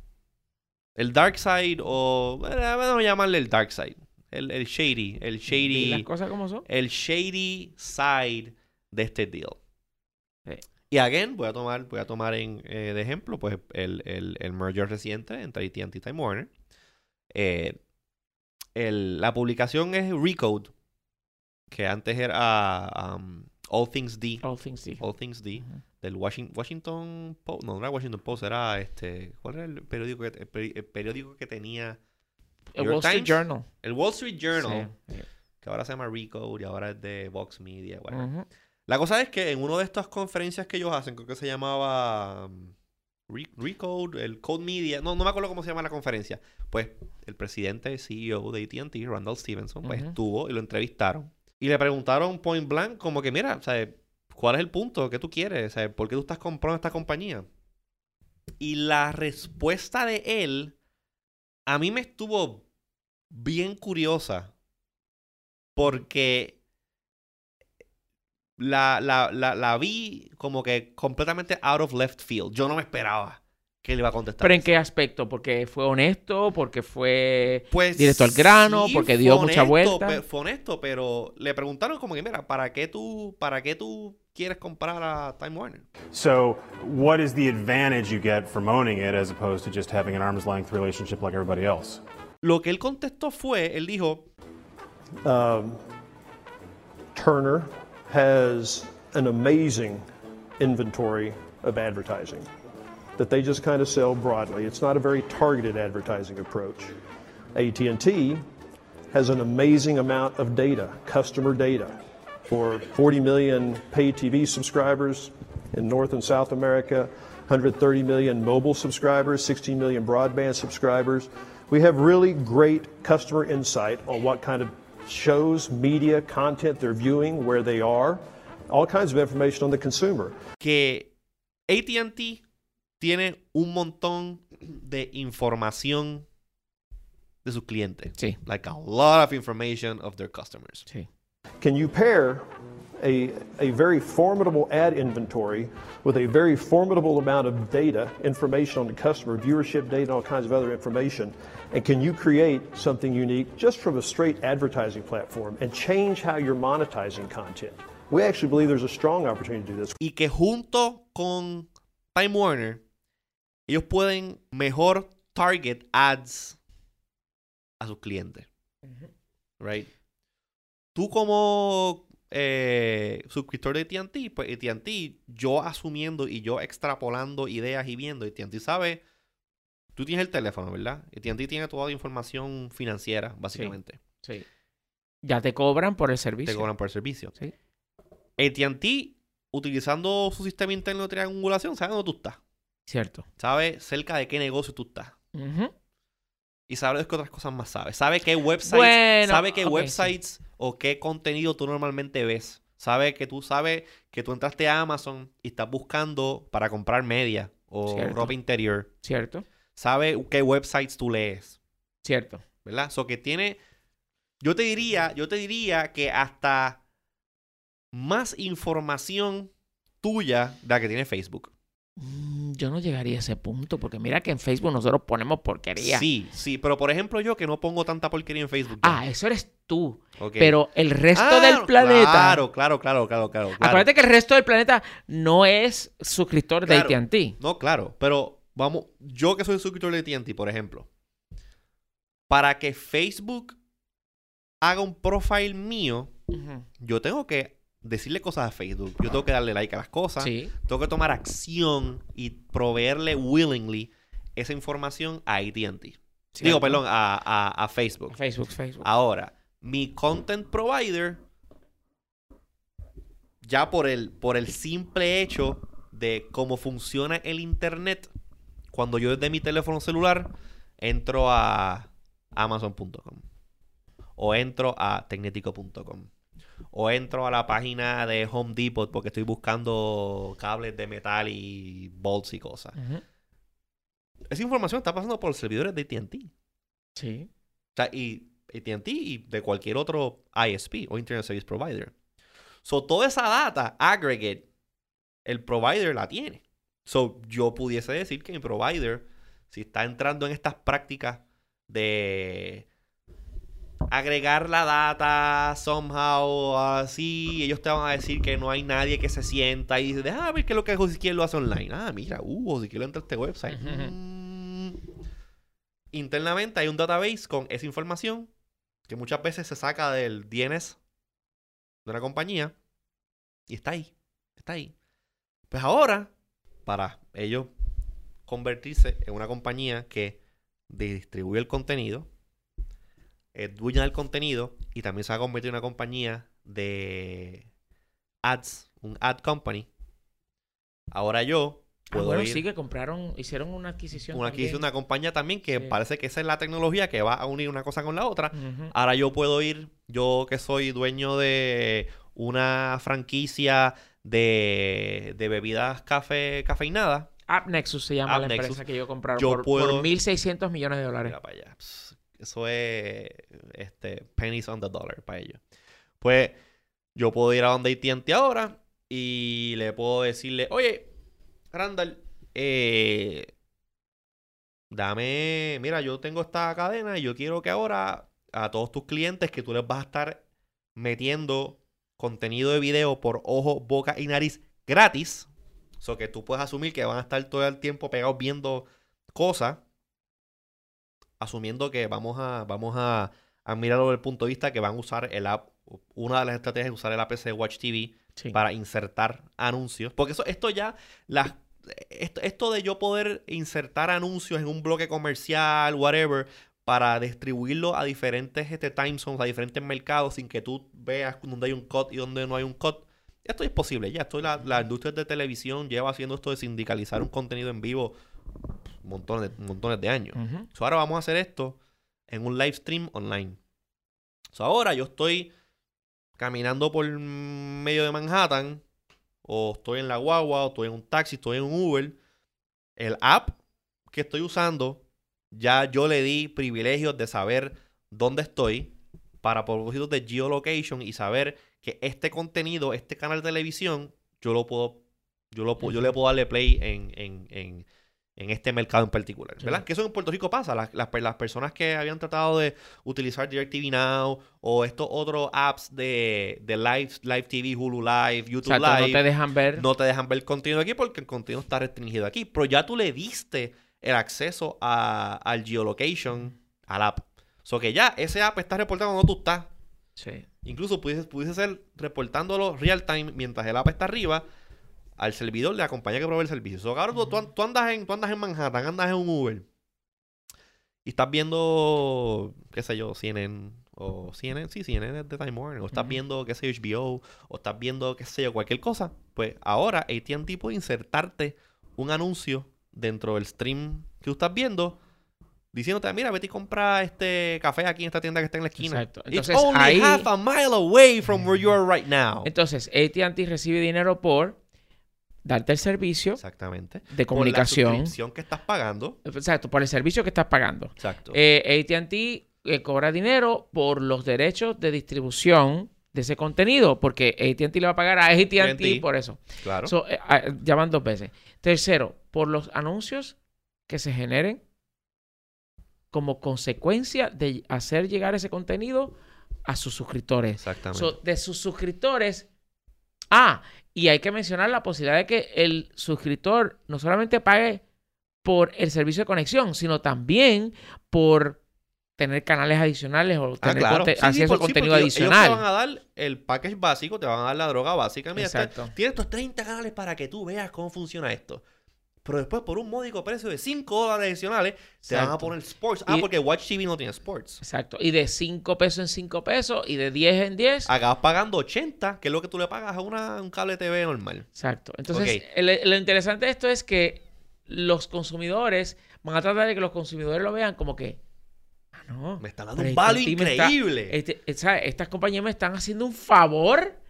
El dark side o, bueno, vamos a llamarle el dark side. El, el shady, el Y las shady, cosas como son. el shady side de este deal. Y again, voy a tomar, voy a tomar en, eh, de ejemplo pues el, el, el merger reciente entre AT&T y Time Warner. Eh, el- la publicación es Recode, que antes era um, All Things D. All things sí. All Things D. Del Washington, Washington Post. No, no era Washington Post, era este. ¿Cuál era el periódico que, el peri- el periódico que tenía? El Wall Street. Journal. El Wall Street Journal, Sí, que ahora se llama Recode y ahora es de Vox Media. La cosa es que en una de estas conferencias que ellos hacen, creo que se llamaba um, Re- Recode, el Code Media, no, no me acuerdo cómo se llama la conferencia. Pues el presidente, CEO de ATT, Randall Stevenson, pues estuvo y lo entrevistaron. Y le preguntaron point blank, como que, mira, sea, ¿cuál es el punto? ¿Qué tú quieres? Sea, ¿por qué tú estás comprando esta compañía? Y la respuesta de él a mí me estuvo bien curiosa porque la, la, la, la vi como que completamente out of left field. Yo no me esperaba que él iba a contestar. ¿Pero en qué aspecto? ¿Porque fue honesto? ¿Porque fue...? Pues directo al grano, porque dio mucha vuelta? Fue honesto, pero le preguntaron como que, mira, ¿para qué tú, para qué tú quieres comprar a Time Warner? So, what is the advantage you get from owning it as opposed to just having an arm's length relationship like everybody else? Lo que él contestó fue, él dijo, Turner has an amazing inventory of advertising that they just kind of sell broadly. It's not a very targeted advertising approach. AT&T has an amazing amount of data, customer data, for 40 million paid TV subscribers in North and South America, 130 million mobile subscribers, 16 million broadband subscribers. We have really great customer insight on what kind of shows, media, content they're viewing, where they are, all kinds of information on the consumer. que ATT tiene un montón de información de sus clientes. Sí. Like a lot of information of their customers. Sí. Can you pair a, a very formidable ad inventory with a very formidable amount of data, information on the customer, viewership data, all kinds of other information, and can you create something unique just from a straight advertising platform and change how you're monetizing content? We actually believe there's a strong opportunity to do this. Y que junto con Time Warner, ellos pueden mejor target ads a sus clientes. Right? Tú como eh, suscriptor de AT&T, pues AT&T, yo asumiendo y yo extrapolando ideas y viendo, AT&T sabe, tú tienes el teléfono, ¿verdad? AT&T tiene toda la información financiera, básicamente. Sí. Ya te cobran por el servicio. Te cobran por el servicio. Sí. AT&T, utilizando su sistema interno de triangulación, sabe dónde tú estás. Cierto. Sabe cerca de qué negocio tú estás. Y sabe de qué otras cosas más sabe. Sabe qué websites, Bueno, sabe qué sí. websites o qué contenido tú normalmente ves. Sabe que tú sabes que tú entraste a Amazon y estás buscando para comprar media o Cierto. ropa interior. Cierto. Sabe qué websites tú lees, Cierto. ¿verdad? So que tiene yo te diría, yo te diría que hasta más información tuya de la que tiene Facebook. Mm, Yo no llegaría a ese punto porque mira que en Facebook nosotros ponemos porquería. Sí, sí, pero por ejemplo yo que no pongo tanta porquería en Facebook. Ah, eso eres tú. Pero el resto Ah, del planeta. Claro, claro, claro, claro, claro. Acuérdate que el resto del planeta no es suscriptor de. AT&T. No, claro, pero vamos, yo que soy suscriptor de AT&T, por ejemplo, para que Facebook haga un profile mío, yo tengo que decirle cosas a Facebook. Yo tengo que darle like a las cosas. Sí. Tengo que tomar acción y proveerle willingly esa información a AT&T. Digo, perdón, a, a- a Facebook. Facebook, Facebook. Ahora, mi content provider, ya por el, por el simple hecho de cómo funciona el internet, cuando yo desde mi teléfono celular entro a amazon.com o entro a tecnético.com o entro a la página de Home Depot porque estoy buscando cables de metal y bolts y cosas. Esa información está pasando por los servidores de AT&T. Sí. O sea, y AT&T y de cualquier otro ISP o Internet Service Provider. So, toda esa data aggregate, el provider la tiene. So, yo pudiese decir que mi provider, si está entrando en estas prácticas de agregar la data somehow así. Ellos te van a decir que no hay nadie que se sienta y dice, déjame ver qué es lo que José lo hace online. Ah, mira, uh, José entra a este website. Mm. Internamente hay un database con esa información que muchas veces se saca del DNS de una compañía y está ahí, está ahí. Pues ahora, para ellos convertirse en una compañía que distribuye el contenido, es dueña del contenido y también se va a convertir en una compañía de ads, un ad company. Ahora yo ah, puedo ir, sí que compraron, hicieron una adquisición. Una adquisición una compañía también que parece que esa es la tecnología que va a unir una cosa con la otra. Ahora yo puedo ir, yo que soy dueño de una franquicia de, de bebidas café, cafeinadas. AppNexus se llama la empresa que yo compraron por, por 1.600 millones de dólares. para allá. Eso es este, pennies on the dollar para ellos. Pues yo puedo ir a donde AT&T ahora y le puedo decirle, oye, Randall, eh, dame, mira, yo tengo esta cadena y yo quiero que ahora a todos tus clientes que tú les vas a estar metiendo contenido de video por ojo, boca y nariz gratis. O que tú puedes asumir que van a estar todo el tiempo pegados viendo cosas asumiendo que vamos a, vamos a, mirarlo desde el punto de vista que van a usar el app, una de las estrategias es usar el de Watch TV para insertar anuncios. Porque eso, esto ya, las, esto, de yo poder insertar anuncios en un bloque comercial, whatever, para distribuirlo a diferentes este, time zones, a diferentes mercados, sin que tú veas dónde hay un cut y dónde no hay un cut. Esto es posible, ya. Esto la, la industria de televisión lleva haciendo esto de sindicalizar un contenido en vivo montones, montones de años. ahora vamos a hacer esto en un live stream online. ahora yo estoy caminando por medio de Manhattan, o estoy en la guagua, o estoy en un taxi, estoy en un Uber. El app que estoy usando, ya yo le di privilegios de saber dónde estoy para propósitos de geolocation y saber que este contenido, este canal de televisión, yo lo puedo, yo lo yo le puedo darle play en, en en este mercado en particular, ¿verdad? Que eso en Puerto Rico pasa. Las, las, personas que habían tratado de utilizar DirecTV Now o estos otros apps de, de live, live TV, Hulu Live, YouTube Live. No te dejan ver. No te dejan ver el contenido aquí porque el contenido está restringido aquí. Pero ya tú le diste el acceso a, al geolocation al app. O so que ya ese app está reportando donde tú estás. Sí. Incluso pudiese, pudiese ser reportándolo real time mientras el app está arriba al servidor la compañía que provee el servicio. So, cabrón, tú, andas en, tú andas en Manhattan, andas en un Uber y estás viendo, qué sé yo, CNN o CNN, sí, CNN de Time Warner, o estás viendo, qué sé yo, HBO, o estás viendo, qué sé yo, cualquier cosa, pues ahora AT&T puede insertarte un anuncio dentro del stream que tú estás viendo diciéndote, mira, vete y compra este café aquí en esta tienda que está en la esquina. Exacto. Entonces, It's only half a mile away from where you are right now. Entonces, AT&T recibe dinero por darte el servicio Exactamente. de comunicación. Por la suscripción que estás pagando. Exacto, por el servicio que estás pagando. Exacto. Eh, ATT eh, cobra dinero por los derechos de distribución de ese contenido, porque ATT le va a pagar a ATT por eso. Claro. Eh, ah, llaman dos veces. Tercero, por los anuncios que se generen como consecuencia de hacer llegar ese contenido a sus suscriptores. Exactamente. de sus suscriptores. Ah, y hay que mencionar la posibilidad de que el suscriptor no solamente pague por el servicio de conexión, sino también por tener canales adicionales o ah, tener acceso a contenido adicional. Ellos te van a dar el package básico, te van a dar la droga básica. Mira, tienes estos 30 canales para que tú veas cómo funciona esto. Pero después, por un módico precio de 5 dólares adicionales, se van a poner sports. Ah, porque Watch TV no tiene sports. Exacto. Y de 5 pesos en 5 pesos y de 10 en 10. Acabas pagando 80, que es lo que tú le pagas a una, un cable TV normal. Exacto. Entonces, lo interesante de esto es que los consumidores van a tratar de que los consumidores lo vean como que. Ah, no. Me están dando un valor increíble. este, Estas compañías me están haciendo un favor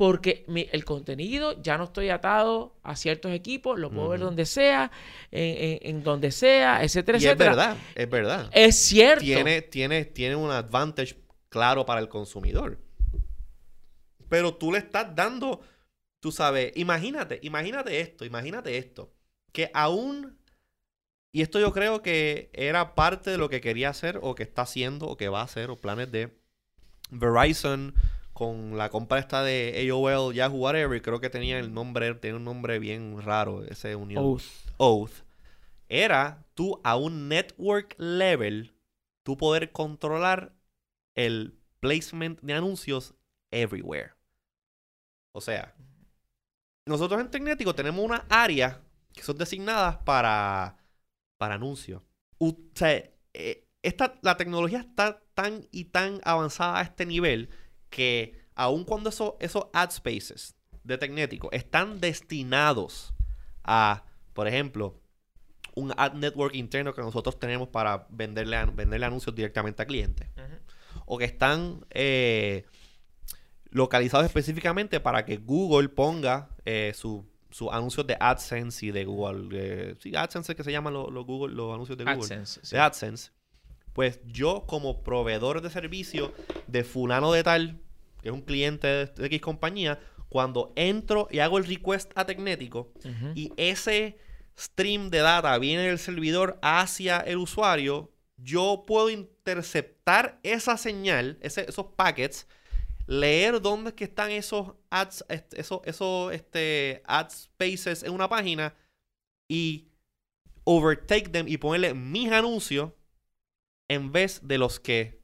porque el contenido ya no estoy atado a ciertos equipos, lo puedo ver donde sea, en, donde sea, etcétera, y etcétera. Es verdad, es verdad. Es cierto. Tiene, tiene, tiene un advantage claro para el consumidor. Pero tú le estás dando, tú sabes, imagínate, imagínate esto, imagínate esto, que aún Y esto yo creo que era parte de lo que quería hacer o que está haciendo o que va a hacer o planes de Verizon con la compra esta de AOL, Yahoo, whatever. Creo que tenía el nombre, tenía un nombre bien raro, ese unión. Oath. Oath. Era tú a un network level, tú poder controlar el placement de anuncios everywhere. O sea, nosotros en Tecnético tenemos una área que son designadas para, para anuncios. U- O sea, eh, esta, la tecnología está tan y tan avanzada a este nivel que aun cuando esos, esos ad spaces de Tecnético están destinados a, por ejemplo, un ad network interno que nosotros tenemos para venderle, venderle anuncios directamente a clientes. O que están eh, localizados específicamente para que Google ponga eh, su- sus anuncios de AdSense y de Google. eh, sí, AdSense es que se llaman los, los Google, los anuncios de Google. AdSense, sí. De AdSense. Pues yo, como proveedor de servicio de fulano de tal, que es un cliente de, X compañía, cuando entro y hago el request a Tecnético, y ese stream de data viene del servidor hacia el usuario, yo puedo interceptar esa señal, ese- esos packets, leer dónde es que están esos ads, esos, esos este, ad spaces en una página y overtake them y ponerle mis anuncios en vez de los que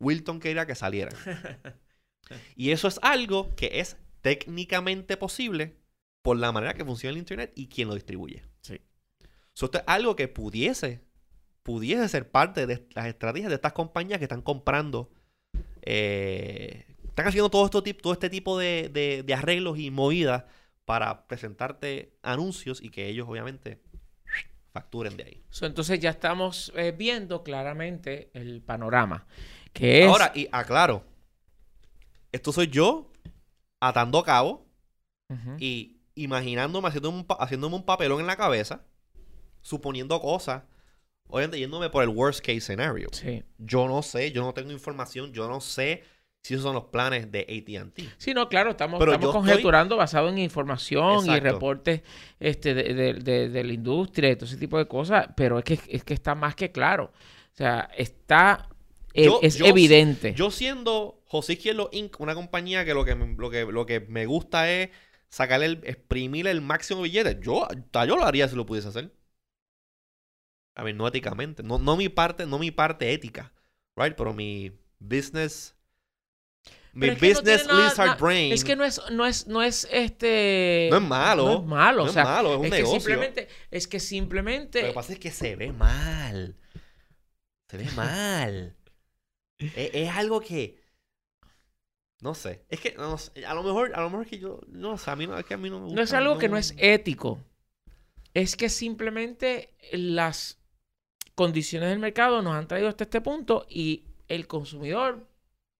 Wilton quería que salieran. y eso es algo que es técnicamente posible por la manera que funciona el Internet y quién lo distribuye. Sí. So, esto es algo que pudiese, pudiese ser parte de las estrategias de estas compañías que están comprando, eh, están haciendo todo, esto, todo este tipo de, de- de arreglos y movidas para presentarte anuncios y que ellos obviamente facturen de ahí. So, entonces ya estamos eh, viendo claramente el panorama. Que es. Ahora, y aclaro, esto soy yo atando cabo Ujú. y imaginándome, haciéndome un, haciéndome un papelón en la cabeza, suponiendo cosas, obviamente yéndome por el worst case scenario. Sí. Yo no sé, yo no tengo información, yo no sé si esos son los planes de ATT. Sí, no, claro, estamos, Pero estamos estoy- conjeturando basado en información y reportes este, de, de- de- de la industria y todo ese tipo de cosas, pero es que, es que está más que claro. O sea, está... Yo- es yo- evidente. Yo siendo José Izquierdo Inc., una compañía que lo que, me- lo que, lo que me gusta es sacarle el, exprimir el máximo billete. Yo, yo lo haría si lo pudiese hacer. A ver, no éticamente. No, no mi parte, no mi parte ética. Right? Pero mi business. Mi es que no business tiene nada- lizard na- brain. Es que no es, no es, no es este... No es malo. No es malo, No o es sea, malo, es un que negocio. simplemente, es que simplemente... Lo que pasa es que se ve mal. Se ve mal. es, es algo que. No sé. Es que no sé, a lo mejor, a lo mejor es que yo. No sé, a mí no, es que a mí no me gusta. No es algo que no es ético. Es que simplemente las condiciones del mercado nos han traído hasta este punto y el consumidor,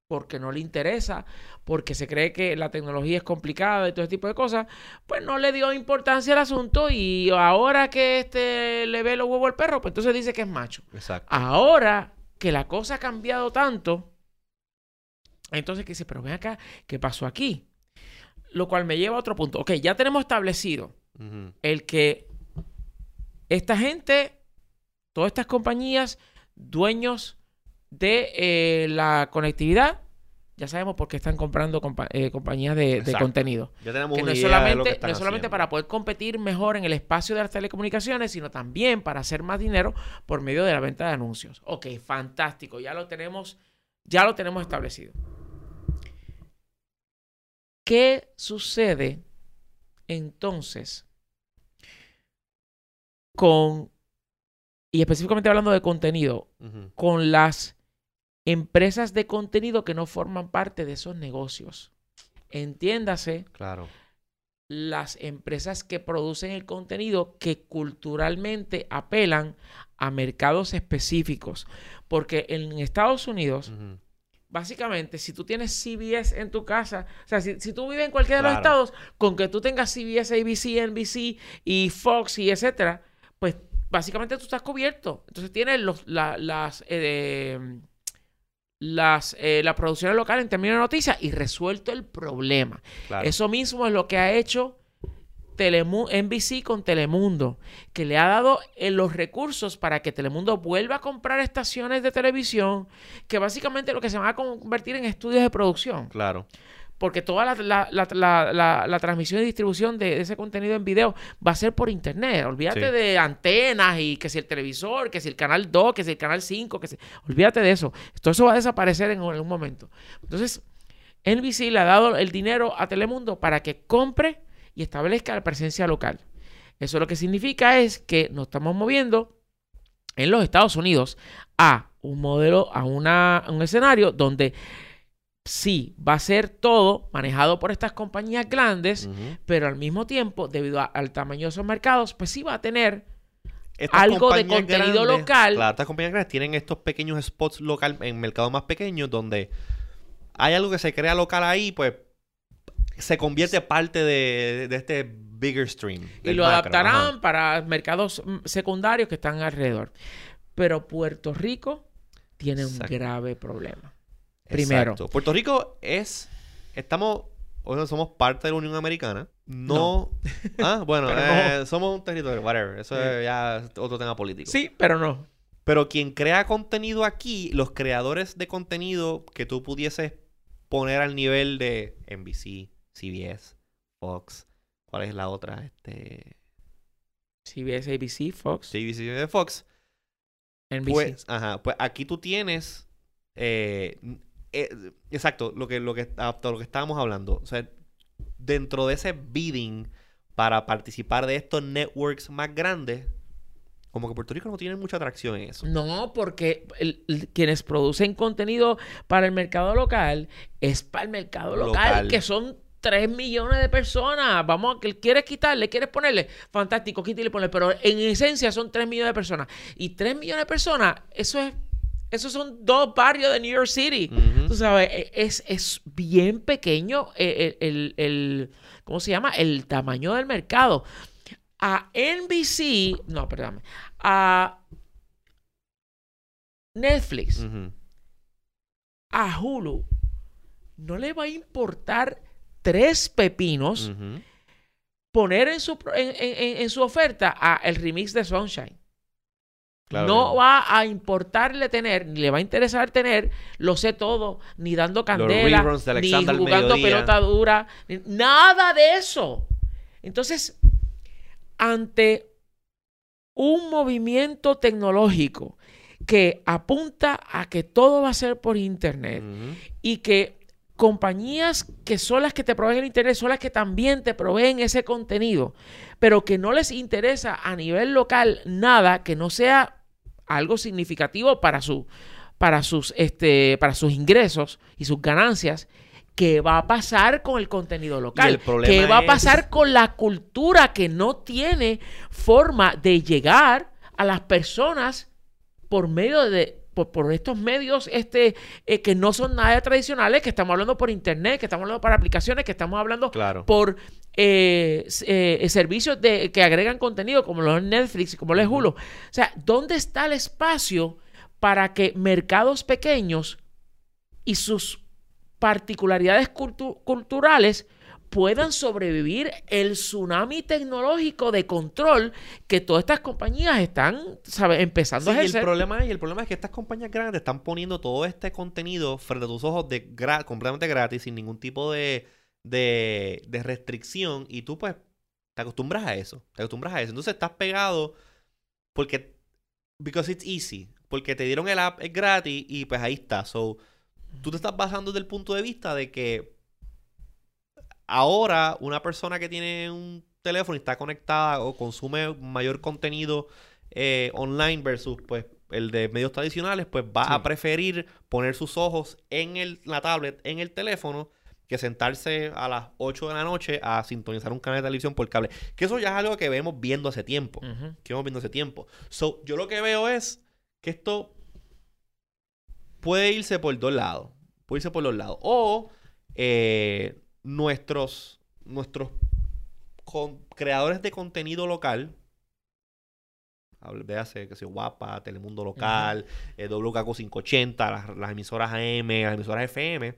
porque no le interesa, porque se cree que la tecnología es complicada y todo ese tipo de cosas, pues no le dio importancia al asunto y ahora que este le ve los huevos al perro, pues entonces dice que es macho. Exacto. Ahora que la cosa ha cambiado tanto, entonces que dice, pero ven acá, ¿qué pasó aquí? Lo cual me lleva a otro punto. Ok, ya tenemos establecido el que esta gente, todas estas compañías, dueños de eh, la conectividad, ya sabemos por qué están comprando compa- eh, compañías de, contenido. Ya tenemos Que no una es idea de lo que solamente, están no es solamente haciendo. para poder competir mejor en el espacio de las telecomunicaciones, sino también para hacer más dinero por medio de la venta de anuncios. Ok, fantástico, ya lo tenemos, ya lo tenemos establecido. ¿Qué sucede entonces con, y específicamente hablando de contenido, con las empresas de contenido que no forman parte de esos negocios? Entiéndase Claro. las empresas que producen el contenido que culturalmente apelan a mercados específicos. Porque en Estados Unidos, básicamente, si tú tienes CBS en tu casa, o sea, si, si tú vives en cualquiera de los estados, con que tú tengas CBS, ABC, NBC y Fox y etcétera, pues básicamente tú estás cubierto. Entonces tienes los, la- las, eh, las, eh, la producción local en términos de noticias y resuelto el problema. Claro. Eso mismo es lo que ha hecho Telemu- NBC con Telemundo, que le ha dado eh, los recursos para que Telemundo vuelva a comprar estaciones de televisión, que básicamente lo que se van a convertir en estudios de producción Claro. Porque toda la, la- la- la- transmisión y distribución de, de ese contenido en video va a ser por internet. Olvídate Sí. de antenas y que si el televisor, que si el canal 2, que si el canal 5, que si... Olvídate de eso. Todo eso va a desaparecer en algún momento. Entonces, NBC le ha dado el dinero a Telemundo para que compre y establezca la presencia local. Eso lo que significa es que nos estamos moviendo en los Estados Unidos a un modelo, a, una, a un escenario donde sí va a ser todo manejado por estas compañías grandes, pero al mismo tiempo, debido a- al tamaño de esos mercados, pues sí va a tener Estas Algo de contenido local. Claro, estas compañías grandes tienen estos pequeños spots local en mercados más pequeños donde hay algo que se crea local ahí, pues se convierte parte de, de este bigger stream. y lo macro, adaptarán ajá. para mercados mm, secundarios que están alrededor. Pero Puerto Rico tiene un grave problema. Primero. Exacto. Puerto Rico es. Estamos. O sea, somos parte de la Unión Americana. No. Ah, bueno, eh, somos un territorio, whatever. Eso es ya otro tema político. Sí, pero no. Pero quien crea contenido aquí, los creadores de contenido que tú pudieses poner al nivel de NBC, CBS, Fox, ¿cuál es la otra? Este, CBS, ABC, Fox, CBS Fox. NBC. Pues, ajá, pues aquí tú tienes, eh, eh, exacto, lo que, lo que, hasta lo que estábamos hablando. O sea, dentro de ese bidding para participar de estos networks más grandes, como que Puerto Rico no tiene mucha atracción en eso. No, porque el- el- quienes producen contenido para el mercado local es para el mercado local, Local. que son 3 millones de personas. Vamos, que quieres quitarle, quieres ponerle, fantástico, quítale y ponle. Pero en esencia son 3 millones de personas. Y 3 millones de personas, eso es, esos son dos barrios de New York City. Tú sabes, e- es, es bien pequeño eh, el, el- el- ¿cómo se llama? El tamaño del mercado. A NBC, no, perdóname, a Netflix, a Hulu, no le va a importar tres pepinos poner en su, en- en- en su oferta a el remix de Sunshine. Claro no va a importarle tener, ni le va a interesar tener, lo sé todo, ni dando candela, ni jugando pelota dura, ni- nada de eso. Entonces, ante un movimiento tecnológico que apunta a que todo va a ser por internet y que compañías que son las que te proveen el internet son las que también te proveen ese contenido, pero que no les interesa a nivel local nada que no sea algo significativo para su para sus este para sus ingresos y sus ganancias ¿Qué va a pasar con el contenido local? el ¿Qué va a es- pasar con la cultura que no tiene forma de llegar a las personas por medio de por, por estos medios este eh, que no son nada tradicionales, que estamos hablando por internet, que estamos hablando por aplicaciones, que estamos hablando Claro. por eh, eh, servicios de, que agregan contenido como los Netflix y como los Hulu. O sea, ¿dónde está el espacio para que mercados pequeños y sus particularidades cultu- culturales puedan sobrevivir el tsunami tecnológico de control que todas estas compañías están ¿sabes? empezando Sí, a y el ejercer. problema, y el problema es que estas compañías grandes están poniendo todo este contenido frente a tus ojos de gra- completamente gratis, sin ningún tipo de, de, de restricción, y tú pues te acostumbras a eso, te acostumbras a eso. Entonces estás pegado porque, because it's easy, porque te dieron el app, es gratis, y pues ahí está. So, tú te estás basando desde el punto de vista de que ahora una persona que tiene un teléfono y está conectada o consume mayor contenido eh, online versus pues el de medios tradicionales, pues va a preferir poner sus ojos en el, la tablet, en el teléfono, que sentarse a las 8 de la noche a sintonizar un canal de televisión por cable. Que eso ya es algo que vemos viendo hace tiempo. Que vemos viendo hace tiempo. So, yo lo que veo es que esto puede irse por dos lados. Puede irse por los lados. O eh, nuestros, nuestros con- creadores de contenido local, véase que sea Guapa, Telemundo Local, eh, WKQ 580, las, las emisoras AM, las emisoras FM.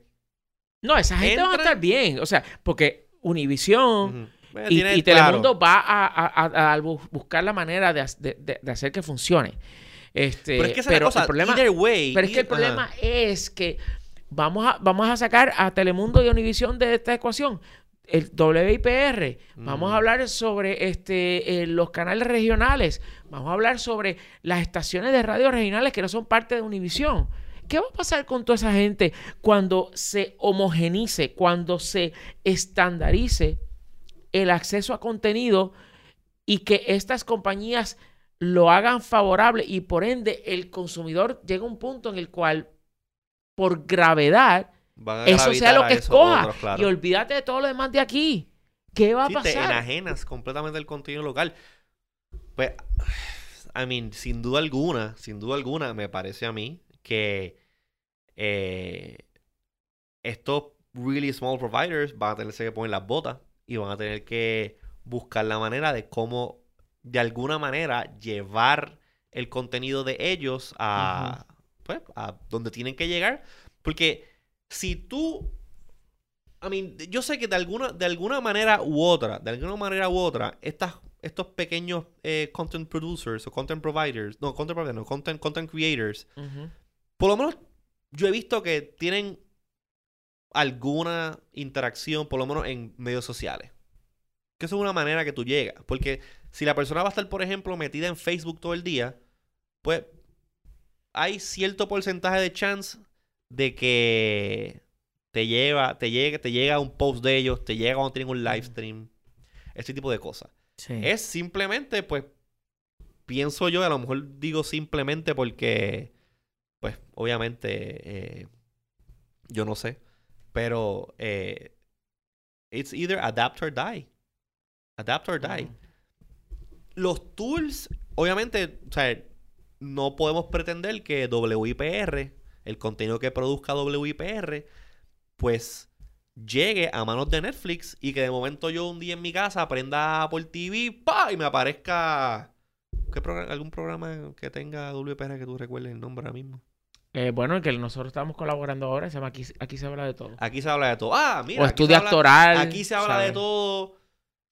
No, esa gente va a estar bien. O sea, porque Univision, Y, claro. Telemundo va a, a- a- a bu- buscar la manera de, de- de- hacer que funcione. Este, Pero es que esa es la cosa, el problema, way, pero es que el problema es que vamos a, vamos a sacar a Telemundo y Univisión de esta ecuación. El WIPR, vamos a hablar sobre este, eh, los canales regionales, vamos a hablar sobre las estaciones de radio regionales que no son parte de Univisión. ¿Qué va a pasar con toda esa gente cuando se homogenice, cuando se estandarice el acceso a contenido y que estas compañías lo hagan favorable y por ende el consumidor llega a un punto en el cual por gravedad eso sea lo que escoja claro. y olvídate de todo lo demás de aquí. ¿Qué va a Sí, te pasar? enajenas completamente del contenido local. Pues, I mean, sin duda alguna, sin duda alguna, me parece a mí que eh, estos really small providers van a tenerse que poner las botas y van a tener que buscar la manera de cómo, de alguna manera, llevar el contenido de ellos a, pues, a donde tienen que llegar. Porque si tú I mean, yo sé que de alguna, de alguna manera u otra, de alguna manera u otra, estas, estos pequeños eh, content producers o content providers, no, content providers, no, content, content creators, por lo menos yo he visto que tienen alguna interacción, por lo menos en medios sociales. Que eso es una manera que tú llegas. Porque si la persona va a estar, por ejemplo, metida en Facebook todo el día, pues hay cierto porcentaje de chance de que te lleva, te llega, te llega un post de ellos, te llega cuando tienen un live stream, ese tipo de cosas. Sí. Es simplemente, pues, pienso yo, a lo mejor digo simplemente porque, pues, obviamente, eh, yo no sé, pero eh, it's either adapt or die. Adapt or die. Los tools, obviamente, o sea, no podemos pretender que WIPR, el contenido que produzca WIPR, pues llegue a manos de Netflix y que de momento yo un día en mi casa prenda por TV ¡pa! y me aparezca ¿qué programa- algún programa que tenga WIPR que tú recuerdes el nombre ahora mismo. Eh, bueno, el que nosotros estamos colaborando ahora se llama Aquí, aquí se habla de todo. Aquí se habla de todo. Ah, mira. o aquí se estudio habla- actoral. Aquí se habla de todo.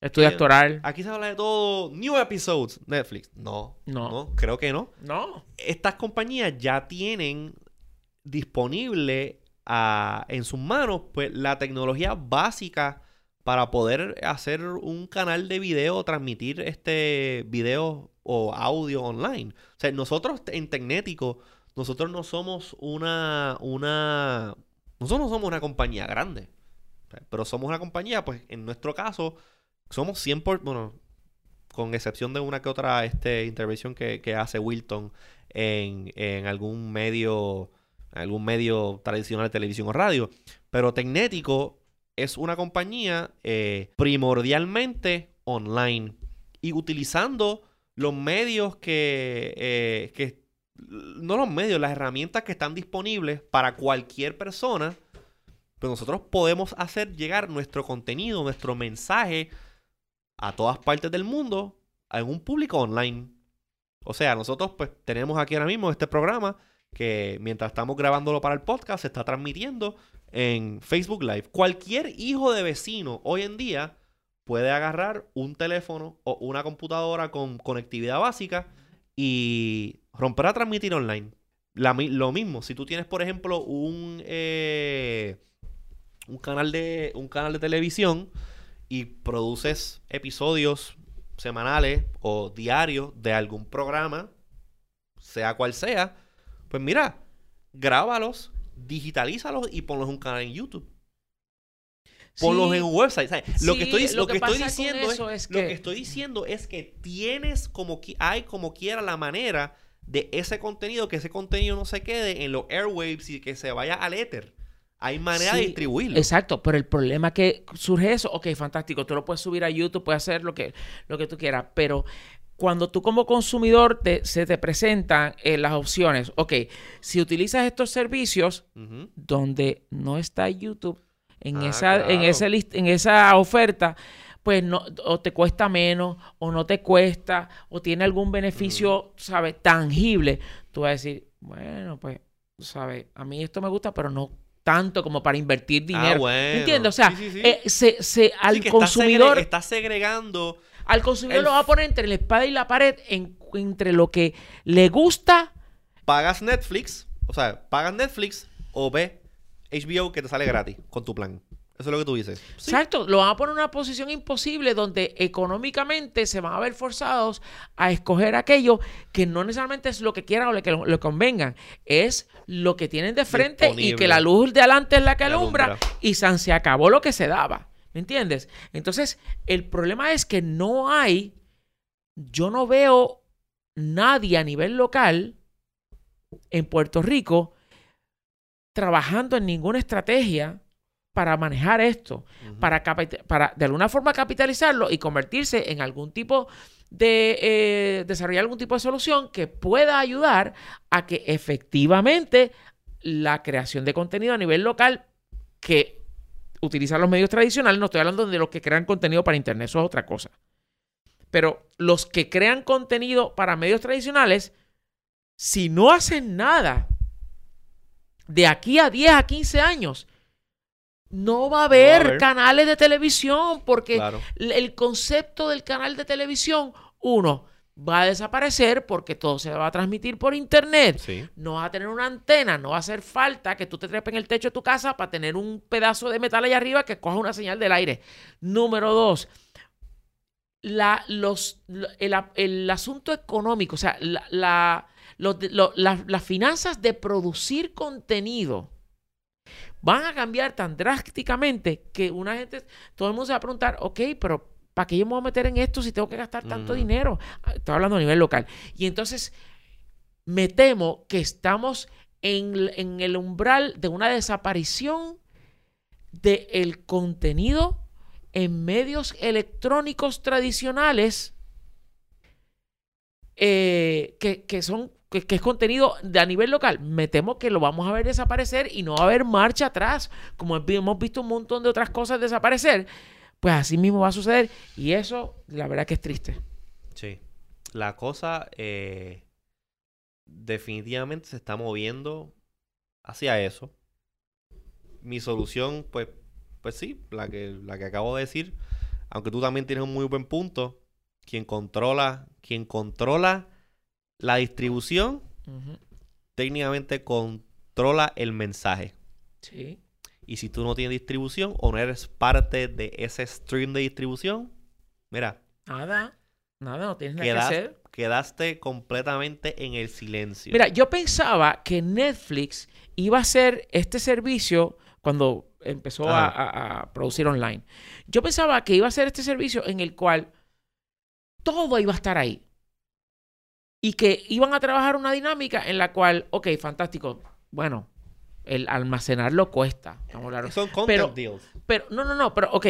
Estudio Eh, actoral. Aquí se habla de todo. New episodes. Netflix. No. No. creo que no. No. estas compañías ya tienen disponible ah, en sus manos pues la tecnología básica para poder hacer un canal de video o transmitir este video o audio online. O sea, nosotros en Tecnético, nosotros no somos una, una, nosotros no somos una compañía grande, pero somos una compañía, pues en nuestro caso, somos 100%, por, bueno, con excepción de una que otra este, intervención que, que hace Wilton en, en algún medio, algún medio tradicional de televisión o radio. Pero Tecnético es una compañía eh, primordialmente online y utilizando los medios que, eh, que, no los medios, las herramientas que están disponibles para cualquier persona, pues nosotros podemos hacer llegar nuestro contenido, nuestro mensaje a todas partes del mundo en un público online. O sea, nosotros pues tenemos aquí ahora mismo este programa que mientras estamos grabándolo para el podcast se está transmitiendo en Facebook Live. Cualquier hijo de vecino hoy en día puede agarrar un teléfono o una computadora con conectividad básica y romper a transmitir online. Lo mismo, si tú tienes, por ejemplo, un, eh, un, canal de, un canal de televisión y produces episodios semanales o diarios de algún programa, sea cual sea, pues mira, grábalos, digitalízalos y ponlos en un canal en YouTube. Ponlos Sí. en un website. ¿sabes? lo que estoy, lo lo que que estoy diciendo es, es lo que- que estoy diciendo es que tienes como hay como quiera la manera de ese contenido, que ese contenido no se quede en los airwaves y que se vaya al éter. Hay manera de distribuirlo. Exacto, pero el problema que surge eso, ok, fantástico, tú lo puedes subir a YouTube, puedes hacer lo que, lo que tú quieras, pero cuando tú como consumidor te- se te presentan eh, las opciones, ok, si utilizas estos servicios donde no está YouTube en, Ah, esa, en, ese list- en esa oferta, pues no, o te cuesta menos, o no te cuesta, o tiene algún beneficio, ¿sabes? Tangible. Tú vas a decir, bueno, pues, ¿sabes? A mí esto me gusta, pero no tanto como para invertir dinero. Ah, bueno. ¿Entiendes? O sea, Sí, sí, sí. eh, se, se- al está consumidor, segre- Está segregando. al consumidor el lo va a poner entre la espada y la pared, en- entre lo que le gusta Pagas Netflix. O sea, pagas Netflix o ve HBO que te sale gratis con tu plan. Eso es lo que tú dices. Sí. Exacto, lo van a poner en una posición imposible donde económicamente se van a ver forzados a escoger aquello que no necesariamente es lo que quieran o lo que le convengan, es lo que tienen de frente y que la luz de adelante es la que Que alumbra, alumbra. y san se acabó lo que se daba. ¿Me entiendes? Entonces, el problema es que no hay, yo no veo nadie a nivel local en Puerto Rico trabajando en ninguna estrategia para manejar esto, para, de alguna forma capitalizarlo y convertirse en algún tipo de eh, desarrollar algún tipo de solución que pueda ayudar a que efectivamente la creación de contenido a nivel local que utilizan los medios tradicionales, no estoy hablando de los que crean contenido para internet, eso es otra cosa. Pero los que crean contenido para medios tradicionales, si no hacen nada de aquí a 10 a 15 años, no va a haber, canales de televisión porque Claro. el concepto del canal de televisión, uno, va a desaparecer porque todo se va a transmitir por internet. Sí. No vas a tener una antena, no va a hacer falta que tú te trepes en el techo de tu casa para tener un pedazo de metal allá arriba que coja una señal del aire. Número dos, la- los, lo- el, el asunto económico, o sea, la- la- los de- lo- la- las finanzas de producir contenido van a cambiar tan drásticamente que una gente, todo el mundo se va a preguntar, ok, pero ¿para qué yo me voy a meter en esto si tengo que gastar tanto dinero? Ah, Estoy hablando a nivel local. Y entonces me temo que estamos en, en el umbral de una desaparición del contenido en medios electrónicos tradicionales eh, que, que son que, es contenido de a nivel local. Me temo que lo vamos a ver desaparecer y no va a haber marcha atrás, como hemos visto un montón de otras cosas desaparecer. Pues así mismo va a suceder y eso, la verdad que es triste. Sí. La cosa eh, definitivamente se está moviendo hacia eso. Mi solución, pues, pues sí, la que, la que acabo de decir, aunque tú también tienes un muy buen punto, quien controla, quien controla la distribución, técnicamente controla el mensaje. Sí. Y si tú no tienes distribución o no eres parte de ese stream de distribución, mira, Nada. Nada, no tienes nada que hacer. quedaste completamente en el silencio. Mira, yo pensaba que Netflix iba a hacer este servicio cuando empezó a, Ajá. a- a producir online. Yo pensaba que iba a ser este servicio en el cual todo iba a estar ahí. Y que iban a trabajar una dinámica en la cual, ok, fantástico. Bueno, el almacenarlo cuesta. Vamos a hablar. Son Pero- deals. Pero, no, no, no, pero, ok.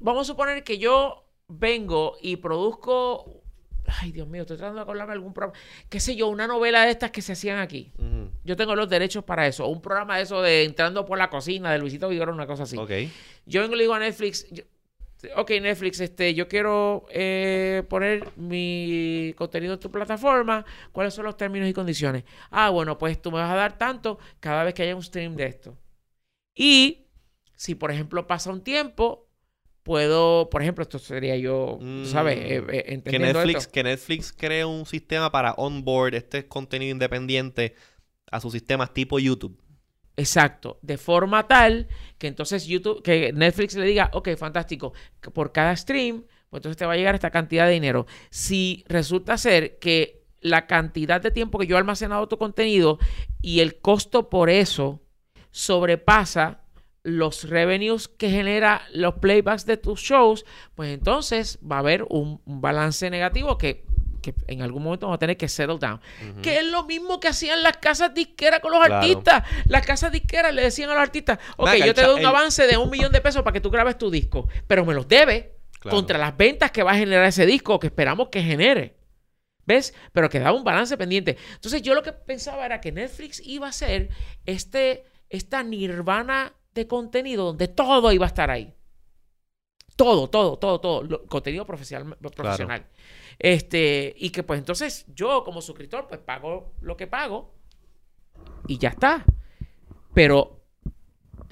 Vamos a suponer que yo vengo y produzco. Ay, Dios mío, estoy tratando de acordarme de algún programa. Qué sé yo, una novela de estas que se hacían aquí. Yo tengo los derechos para eso. Un programa de eso de entrando por la cocina de Luisito Vigorra, una cosa así. Ok. Yo vengo y le digo a Netflix. yo- ok, Netflix, este, yo quiero eh, poner mi contenido en tu plataforma. ¿Cuáles son los términos y condiciones? Ah, bueno, pues tú me vas a dar tanto cada vez que haya un stream de esto. Y si, por ejemplo, pasa un tiempo, puedo, por ejemplo, esto sería yo, ¿sabes? Mm. Eh, eh, Que Netflix, esto. que Netflix cree un sistema para onboard este contenido independiente a sus sistemas tipo YouTube. Exacto, de forma tal que entonces YouTube, que Netflix le diga, ok, fantástico, por cada stream, pues entonces te va a llegar esta cantidad de dinero. Si resulta ser que la cantidad de tiempo que yo he almacenado tu contenido y el costo por eso sobrepasa los revenues que genera los playbacks de tus shows, pues entonces va a haber un balance negativo que, que en algún momento vamos a tener que settle down. Que es lo mismo que hacían las casas disqueras con los Claro. artistas. Las casas disqueras le decían a los artistas, ok, yo te doy un el- avance de un millón de pesos para que tú grabes tu disco, pero me los debes Claro. contra las ventas que va a generar ese disco que esperamos que genere. ¿Ves? Pero quedaba un balance pendiente. Entonces yo lo que pensaba era que Netflix iba a ser este, esta nirvana de contenido donde todo iba a estar ahí. Todo, todo, todo, todo. Lo- contenido profesional. profesional. Este, y que pues entonces yo como suscriptor pues pago lo que pago y ya está. Pero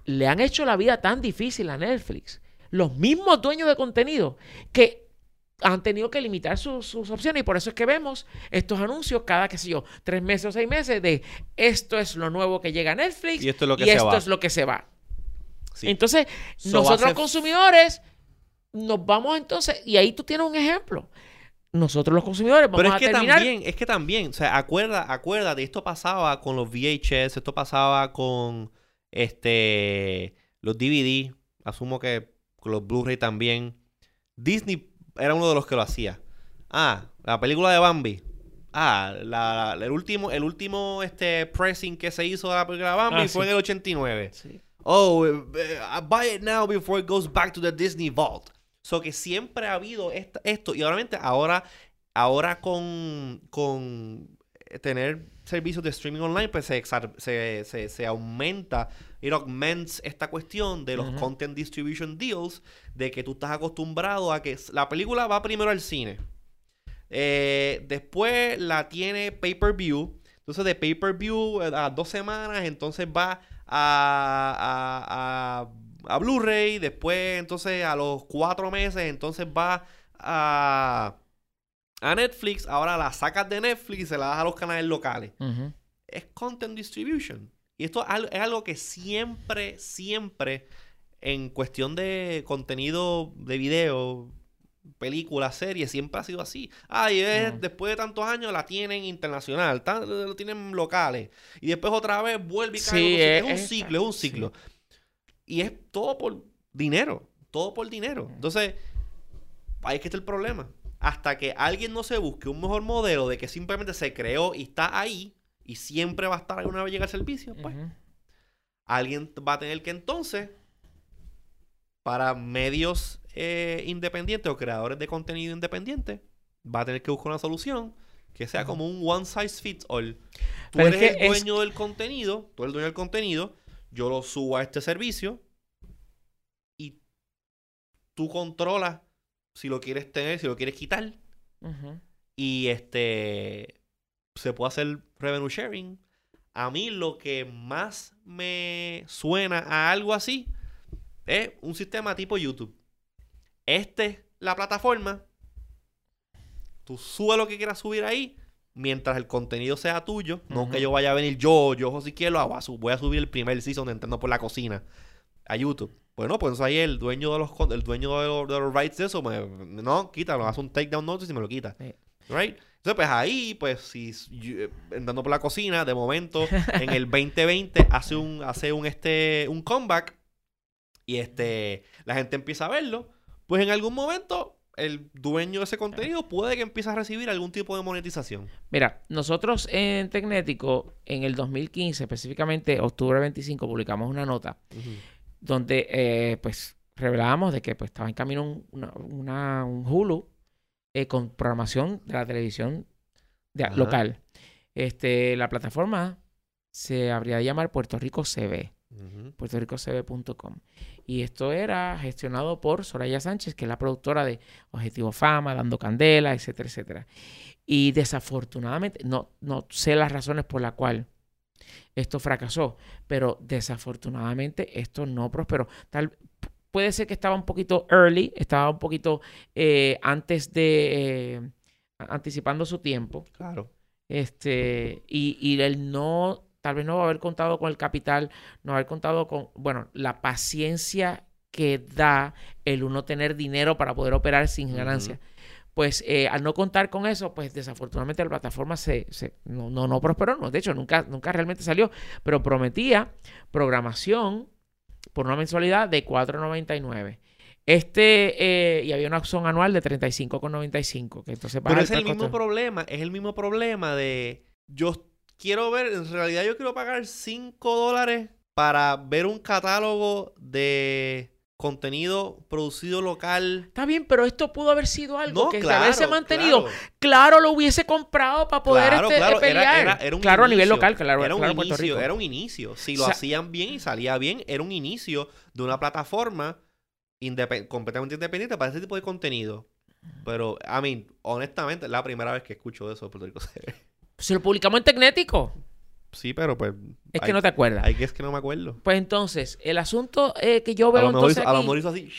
le han hecho la vida tan difícil a Netflix, los mismos dueños de contenido, que han tenido que limitar sus, sus opciones y por eso es que vemos estos anuncios cada, qué sé yo, tres meses o seis meses de esto es lo nuevo que llega a Netflix Y esto es lo que y se esto va. es lo que se va. Sí. Entonces, So nosotros los consumidores nos vamos entonces, y ahí tú tienes un ejemplo. Nosotros los consumidores vamos Pero es a que terminar. también, es que también, o sea, acuerda, acuérdate, esto pasaba con los VHS, esto pasaba con este los DVD, asumo que con los Blu-ray también. Disney era uno de los que lo hacía. Ah, la película de Bambi. Ah, la, la- el último, el último este pressing que se hizo de la película de Bambi Ah, fue sí. en el 89. Sí. Oh, eh, eh, buy it now before it goes back to the Disney Vault. So que siempre ha habido esta- esto. Y obviamente ahora, ahora con, con eh, tener servicios de streaming online, pues se, se, se, se aumenta, it augments esta cuestión de los content distribution deals, de que tú estás acostumbrado a que la película va primero al cine. Eh, después la tiene pay-per-view. Entonces de pay-per-view eh, a dos semanas, entonces va a, a, a, a Blu-ray. Después entonces a los cuatro meses, entonces va a, a Netflix. Ahora la sacas de Netflix y se la das a los canales locales. Es content distribution. Y esto es al- es algo que siempre, siempre, en cuestión de contenido de video, películas, series, siempre ha sido así. Ay, es- Ujú. después de tantos años la tienen internacional, tan- lo tienen locales. Y después otra vez vuelve y cae. Sí, es- es, un ciclo, es un sí. Y es todo por dinero. Todo por dinero. Entonces, ahí es que está el problema. Hasta que alguien no se busque un mejor modelo de que simplemente se creó y está ahí y siempre va a estar ahí una vez llega el servicio, pues alguien va a tener que entonces, para medios eh, independientes o creadores de contenido independientes, va a tener que buscar una solución que sea como un one size fits all. Tú Pero es eres que el es- dueño del contenido, tú eres el dueño del contenido, yo lo subo a este servicio y tú controlas si lo quieres tener, si lo quieres quitar y este se puede hacer revenue sharing. A mí lo que más me suena a algo así es un sistema tipo YouTube. Este es la plataforma. Tú subes lo que quieras subir ahí mientras el contenido sea tuyo. No que yo vaya a venir yo, yo si quiero, voy a subir el primer season de Entrando por la Cocina a YouTube. Bueno, pues ahí el dueño de los el dueño de los, de los rights de eso, me- no, quítalo, hace un takedown notice y me lo quita. Sí. Right? Entonces, pues ahí, pues, si yo- eh, andando por la cocina, de momento, en el 2020 hace un, hace un este, un comeback y este, la gente empieza a verlo, pues en algún momento el dueño de ese contenido puede que empiece a recibir algún tipo de monetización. Mira, nosotros en Tecnético, en el 2015, específicamente octubre 25, publicamos una nota donde eh, pues revelábamos de que pues estaba en camino un, una- una- un Hulu eh, con programación de la televisión de- local. Este, la plataforma se habría de llamar Puerto Rico CB, Ujú. puertoricocb.com. Y esto era gestionado por Soraya Sánchez, que es la productora de Objetivo Fama, Dando Candela, etcétera, etcétera. Y desafortunadamente, no, no sé las razones por las cuales esto fracasó, pero desafortunadamente esto no prosperó. Tal, puede ser que estaba un poquito early, estaba un poquito eh, antes de, eh, anticipando su tiempo, Claro. este, y, y el no, tal vez no haber contado con el capital, no haber contado con, bueno, la paciencia que da el uno tener dinero para poder operar sin ganancia. Pues eh, al no contar con eso, pues desafortunadamente la plataforma se, se- no, no, no prosperó. No, de hecho, nunca, nunca realmente salió, pero prometía programación por una mensualidad de 4.99. Este, eh, y había una opción anual de 35,95, que entonces Pero es el mismo costo. problema, es el mismo problema de yo quiero ver, en realidad yo quiero pagar 5 dólares para ver un catálogo de contenido producido local. Está bien, pero esto pudo haber sido algo No, que claro, haberse mantenido. claro. Claro, lo hubiese comprado para poder Claro, este, claro, pelear. era, era- era un claro, a nivel local, claro, era un Puerto inicio, Rico. era un inicio. Si lo O sea- hacían bien y salía bien, era un inicio de una plataforma completamente independiente para ese tipo de contenido. Pero, a mí, honestamente, es la primera vez que escucho eso de Puerto Rico. Se lo publicamos en Tecnético. Sí, pero pues. Es que no te acuerdas. Hay que es que no me acuerdo. Pues entonces, el asunto eh, que yo A veo lo, mejor entonces hizo, a lo aquí- mejor hizo así.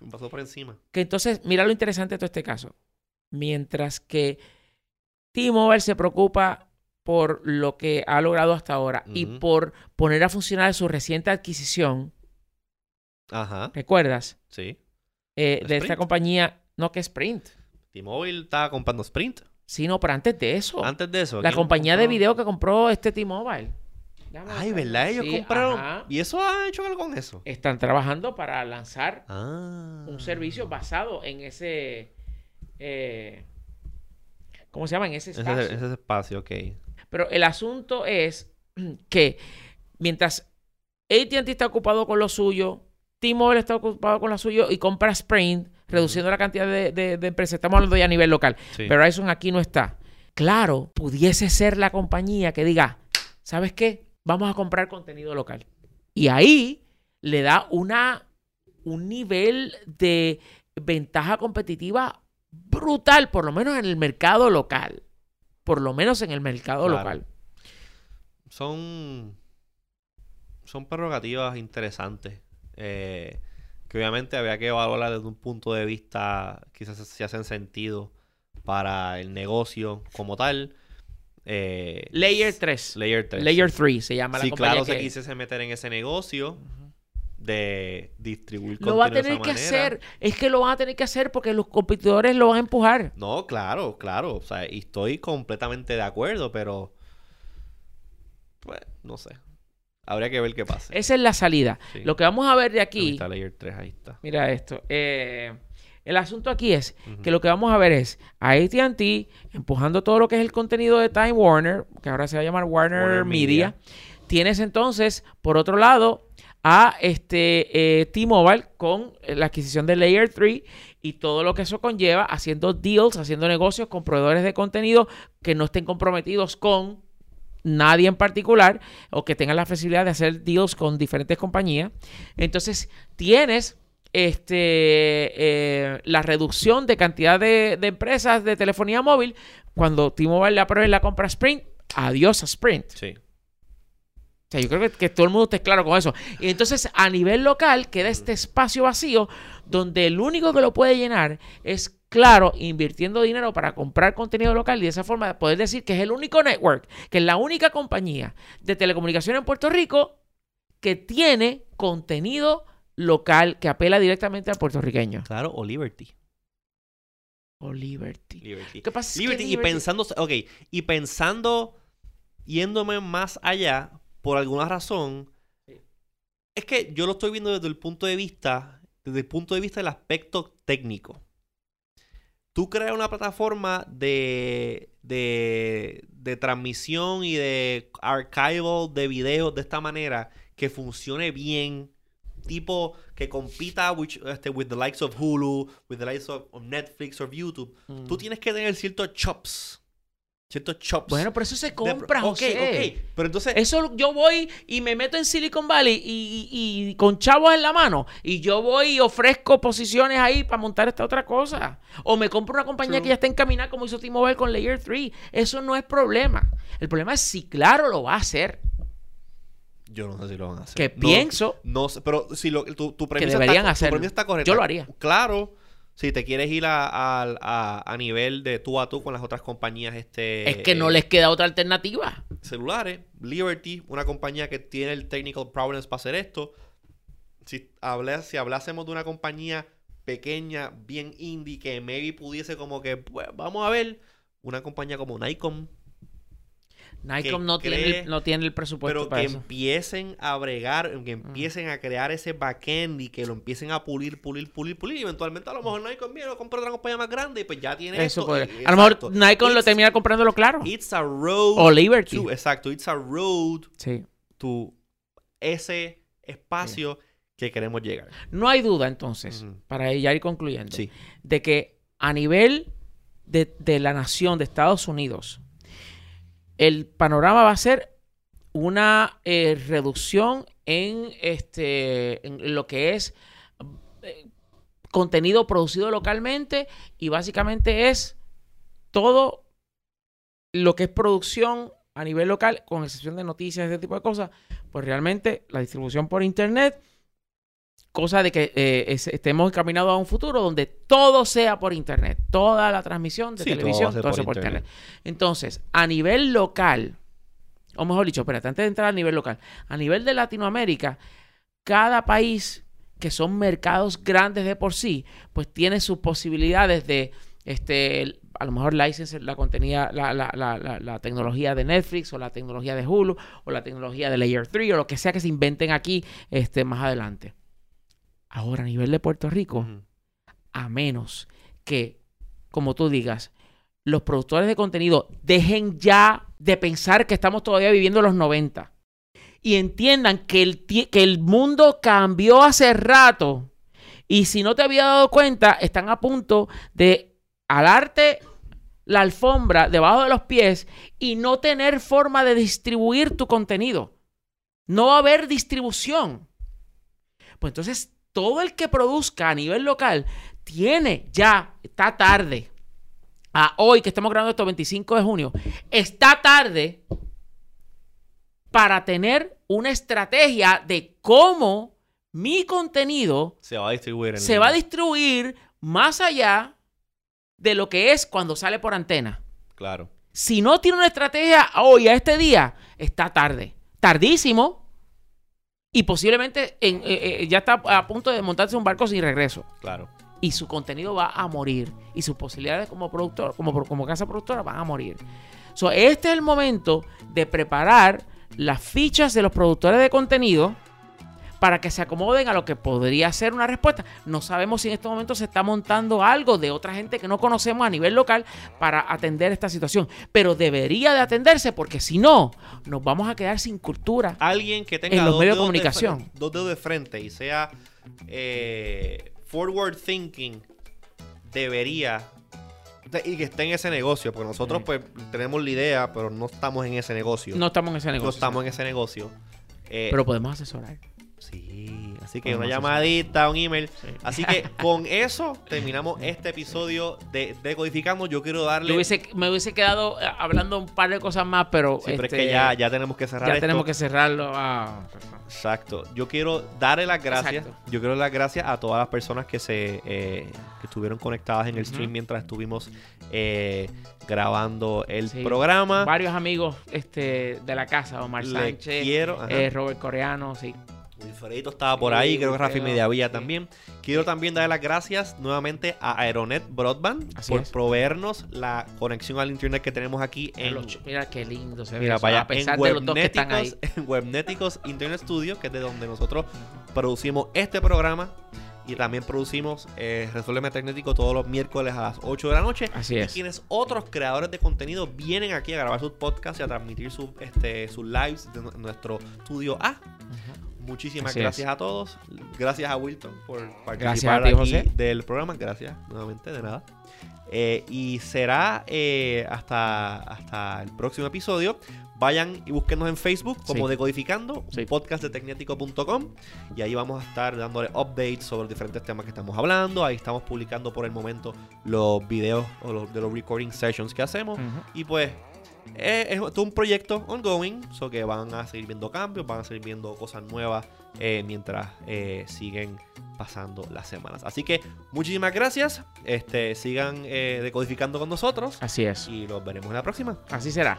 Me pasó por encima. que entonces, mira lo interesante de todo este caso. Mientras que T-Mobile se preocupa por lo que ha logrado hasta ahora y por poner a funcionar su reciente adquisición, Ajá. ¿recuerdas? Sí. Eh, de esta compañía, no que Sprint, T-Mobile estaba comprando Sprint. Sino pero antes de eso, Antes de eso. la ¿quién compañía de video que compró este T-Mobile. Ay. ¿verdad? Ellos Sí, compraron. ajá. ¿Y eso ha hecho algo con eso? Están trabajando para lanzar Ah. un servicio basado en ese... eh, ¿Cómo se llama? En ese Ese, espacio. ese espacio, ok. Pero el asunto es que mientras AT&T está ocupado con lo suyo, T-Mobile está ocupado con lo suyo y compra Sprint, reduciendo la cantidad de, de- de empresas. Estamos hablando ya a nivel local. Sí. Verizon aquí no está. Claro, pudiese ser la compañía que diga, ¿sabes qué? Vamos a comprar contenido local. Y ahí le da una, un nivel de ventaja competitiva brutal, por lo menos en el mercado local. Por lo menos en el mercado Claro. local. son son prerrogativas interesantes eh, que obviamente había que evaluarlas desde un punto de vista quizás si hacen sentido para el negocio como tal eh, Layer 3. Layer 3 Layer 3 se llama si la compañía claro se que- quisiese meter en ese negocio de distribuir Lo va a tener que manera. hacer. Es que lo van a tener que hacer porque los competidores lo van a empujar. No, claro, claro. O sea, y estoy completamente de acuerdo, pero. Pues, no sé. Habría que ver qué pasa. Esa es la salida. Sí. Lo que vamos a ver de Ahí aquí, está Layer 3, ahí está. mira esto. eh, el asunto aquí es que lo que vamos a ver es a AT&T empujando todo lo que es el contenido de Time Warner, que ahora se va a llamar Warner, Warner Media. Media. Tienes entonces, por otro lado, a este eh, T-Mobile con la adquisición de Layer 3 y todo lo que eso conlleva, haciendo deals, haciendo negocios con proveedores de contenido que no estén comprometidos con nadie en particular o que tengan la facilidad de hacer deals con diferentes compañías. Entonces, tienes este, eh, la reducción de cantidad de, de empresas de telefonía móvil. Cuando T-Mobile le apruebe la compra a Sprint, adiós a Sprint. Sí. O sea, yo creo que, que todo el mundo esté claro con eso. Y entonces, a nivel local, queda este espacio vacío donde el único que lo puede llenar es, claro, invirtiendo dinero para comprar contenido local y de esa forma poder decir que es el único network, que es la única compañía de telecomunicación en Puerto Rico que tiene contenido local que apela directamente al puertorriqueño. Claro, o Liberty. O Liberty. Liberty. ¿Qué pasa? es que Liberty, y pensando, ok, y pensando, yéndome más allá, por alguna razón, es que yo lo estoy viendo desde el punto de vista, desde el punto de vista del aspecto técnico. Tú creas una plataforma de, de, de transmisión y de archival de videos de esta manera que funcione bien, tipo que compita with, este, with the likes of Hulu, with the likes of, of Netflix or YouTube. Mm. Tú tienes que tener ciertos chops. Ciertos. Bueno, pero eso se de- compra, ok, José. ok. Pero entonces, Eso yo voy y me meto en Silicon Valley y, y- y con chavos en la mano y yo voy y ofrezco posiciones ahí para montar esta otra cosa. O me compro una compañía True. que ya está encaminada como hizo T-Mobile con Layer 3. Eso no es problema. El problema es si claro lo va a hacer. yo no sé si lo van a hacer. Que No- pienso No sé, pero si lo, tu, tu premisa deberían está, tu premisa está correcta. Yo lo haría. Claro, si te quieres ir a, a, a- a nivel de tú a tú con las otras compañías este, es que no eh, les queda otra alternativa. celulares, Liberty, una compañía que tiene el technical problems para hacer esto. Si, si hablásemos de una compañía pequeña, bien indie, que maybe pudiese como que, pues, vamos a ver, una compañía como Nikon, Nikon no, tiene el, no tiene el presupuesto pero para que eso. empiecen a bregar, que empiecen a crear ese backend y que lo empiecen a pulir, pulir, pulir, pulir. Y eventualmente a lo mejor Nikon viene o compra otra compañía más grande y pues ya tiene Eso esto. Eh, A lo mejor. Nikon lo termina comprándolo claro. It's a road. O Liberty. to- exacto, it's a road Sí. to ese espacio que queremos llegar. No hay duda entonces, para ya ir concluyendo, Sí. de que a nivel de, de la nación de Estados Unidos, el panorama va a ser una eh, reducción en, este, en lo que es eh, contenido producido localmente y básicamente es todo lo que es producción a nivel local, con excepción de noticias, ese tipo de cosas, pues realmente la distribución por internet, cosa de que eh, es- estemos encaminados a un futuro donde todo sea por internet, toda la transmisión de Sí, televisión, todo por sea por internet. internet. Entonces, a nivel local, o mejor dicho, espérate, antes de entrar a nivel local, a nivel de Latinoamérica, cada país que son mercados grandes de por sí, pues tiene sus posibilidades de, este, a lo mejor license la contenida, la, la, la, la, la tecnología de Netflix o la tecnología de Hulu o la tecnología de Layer 3 o lo que sea que se inventen aquí este, más adelante. Ahora, a nivel de Puerto Rico, a menos que, como tú digas, los productores de contenido dejen ya de pensar que estamos todavía viviendo los 90 y entiendan que el, que el mundo cambió hace rato y si no te había dado cuenta, están a punto de alarte la alfombra debajo de los pies y no tener forma de distribuir tu contenido. No va a haber distribución. Pues entonces, todo el que produzca a nivel local tiene ya, está tarde. A hoy que estamos grabando esto, 25 de junio, está tarde para tener una estrategia de cómo mi contenido Se va a distribuir en se va a distribuir más allá de lo que es cuando sale por antena. Claro. Si no tiene una estrategia hoy, a este día, está tarde. Tardísimo. Y posiblemente en- eh, eh, ya está a punto de montarse un barco sin regreso. Claro. Y su contenido va a morir. Y sus posibilidades como productor, como, como casa productora, van a morir. So, este es el momento de preparar las fichas de los productores de contenido para que se acomoden a lo que podría ser una respuesta. No sabemos si en este momento se está montando algo de otra gente que no conocemos a nivel local para atender esta situación. Pero debería de atenderse porque si no, nos vamos a quedar sin cultura. Alguien que tenga En los dos medios de comunicación. fre- dos dedos de frente y sea eh, forward thinking debería de- y que esté en ese negocio, porque nosotros pues tenemos la idea, pero no estamos en ese negocio. No estamos en ese No negocio. estamos en ese negocio. Eh, Pero podemos asesorar. Sí, así que una llamadita, un email. Sí. Así que con eso terminamos este episodio de Decodificando. Yo quiero darle. Hubiese- me hubiese quedado eh, hablando un par de cosas más, pero, Sí, pero es este, que ya, ya tenemos que cerrar ya esto. tenemos que cerrarlo. Ah, Exacto. Yo quiero darle las gracias. Exacto. Yo quiero dar las gracias a todas las personas que se eh, que estuvieron conectadas en el stream mientras estuvimos eh, grabando el Sí. programa. varios amigos este, de la casa, Omar Le Sánchez, quiero. eh, Robert Coreano, sí. Wilfredito estaba por ahí, creo que Rafi Mediavilla también. Quiero también darle las gracias nuevamente a Aeronet Broadband Así por es. proveernos la conexión al internet que tenemos aquí en, Mira, lo- mira qué lindo se ve. Mira, eso, vaya, a pesar en de los dos que están ahí. En Webnéticos Internet Studio, que es de donde nosotros producimos este programa. Y también producimos eh, Resuélveme Tecnético todos los miércoles a las 8 de la noche. Así Y es. quienes otros creadores de contenido vienen aquí a grabar sus podcasts y a transmitir sus este, sus lives de nu- nuestro estudio A. Muchísimas Así gracias a todos. Gracias a Wilton por participar Gracias a ti, aquí José. del programa. Gracias nuevamente, de nada. Eh, y será eh, hasta, hasta el próximo episodio. Vayan y búsquenos en Facebook como Sí. Decodificando, Sí. podcast de tecnético.com. Y ahí vamos a estar dándole updates sobre los diferentes temas que estamos hablando. Ahí estamos publicando por el momento los videos o los, de los recording sessions que hacemos. Y pues eh, es un proyecto ongoing, so que van a seguir viendo cambios, van a seguir viendo cosas nuevas eh, mientras eh, siguen pasando las semanas. Así que muchísimas gracias, este, sigan decodificando con nosotros Así es. y los veremos en la próxima. Así será.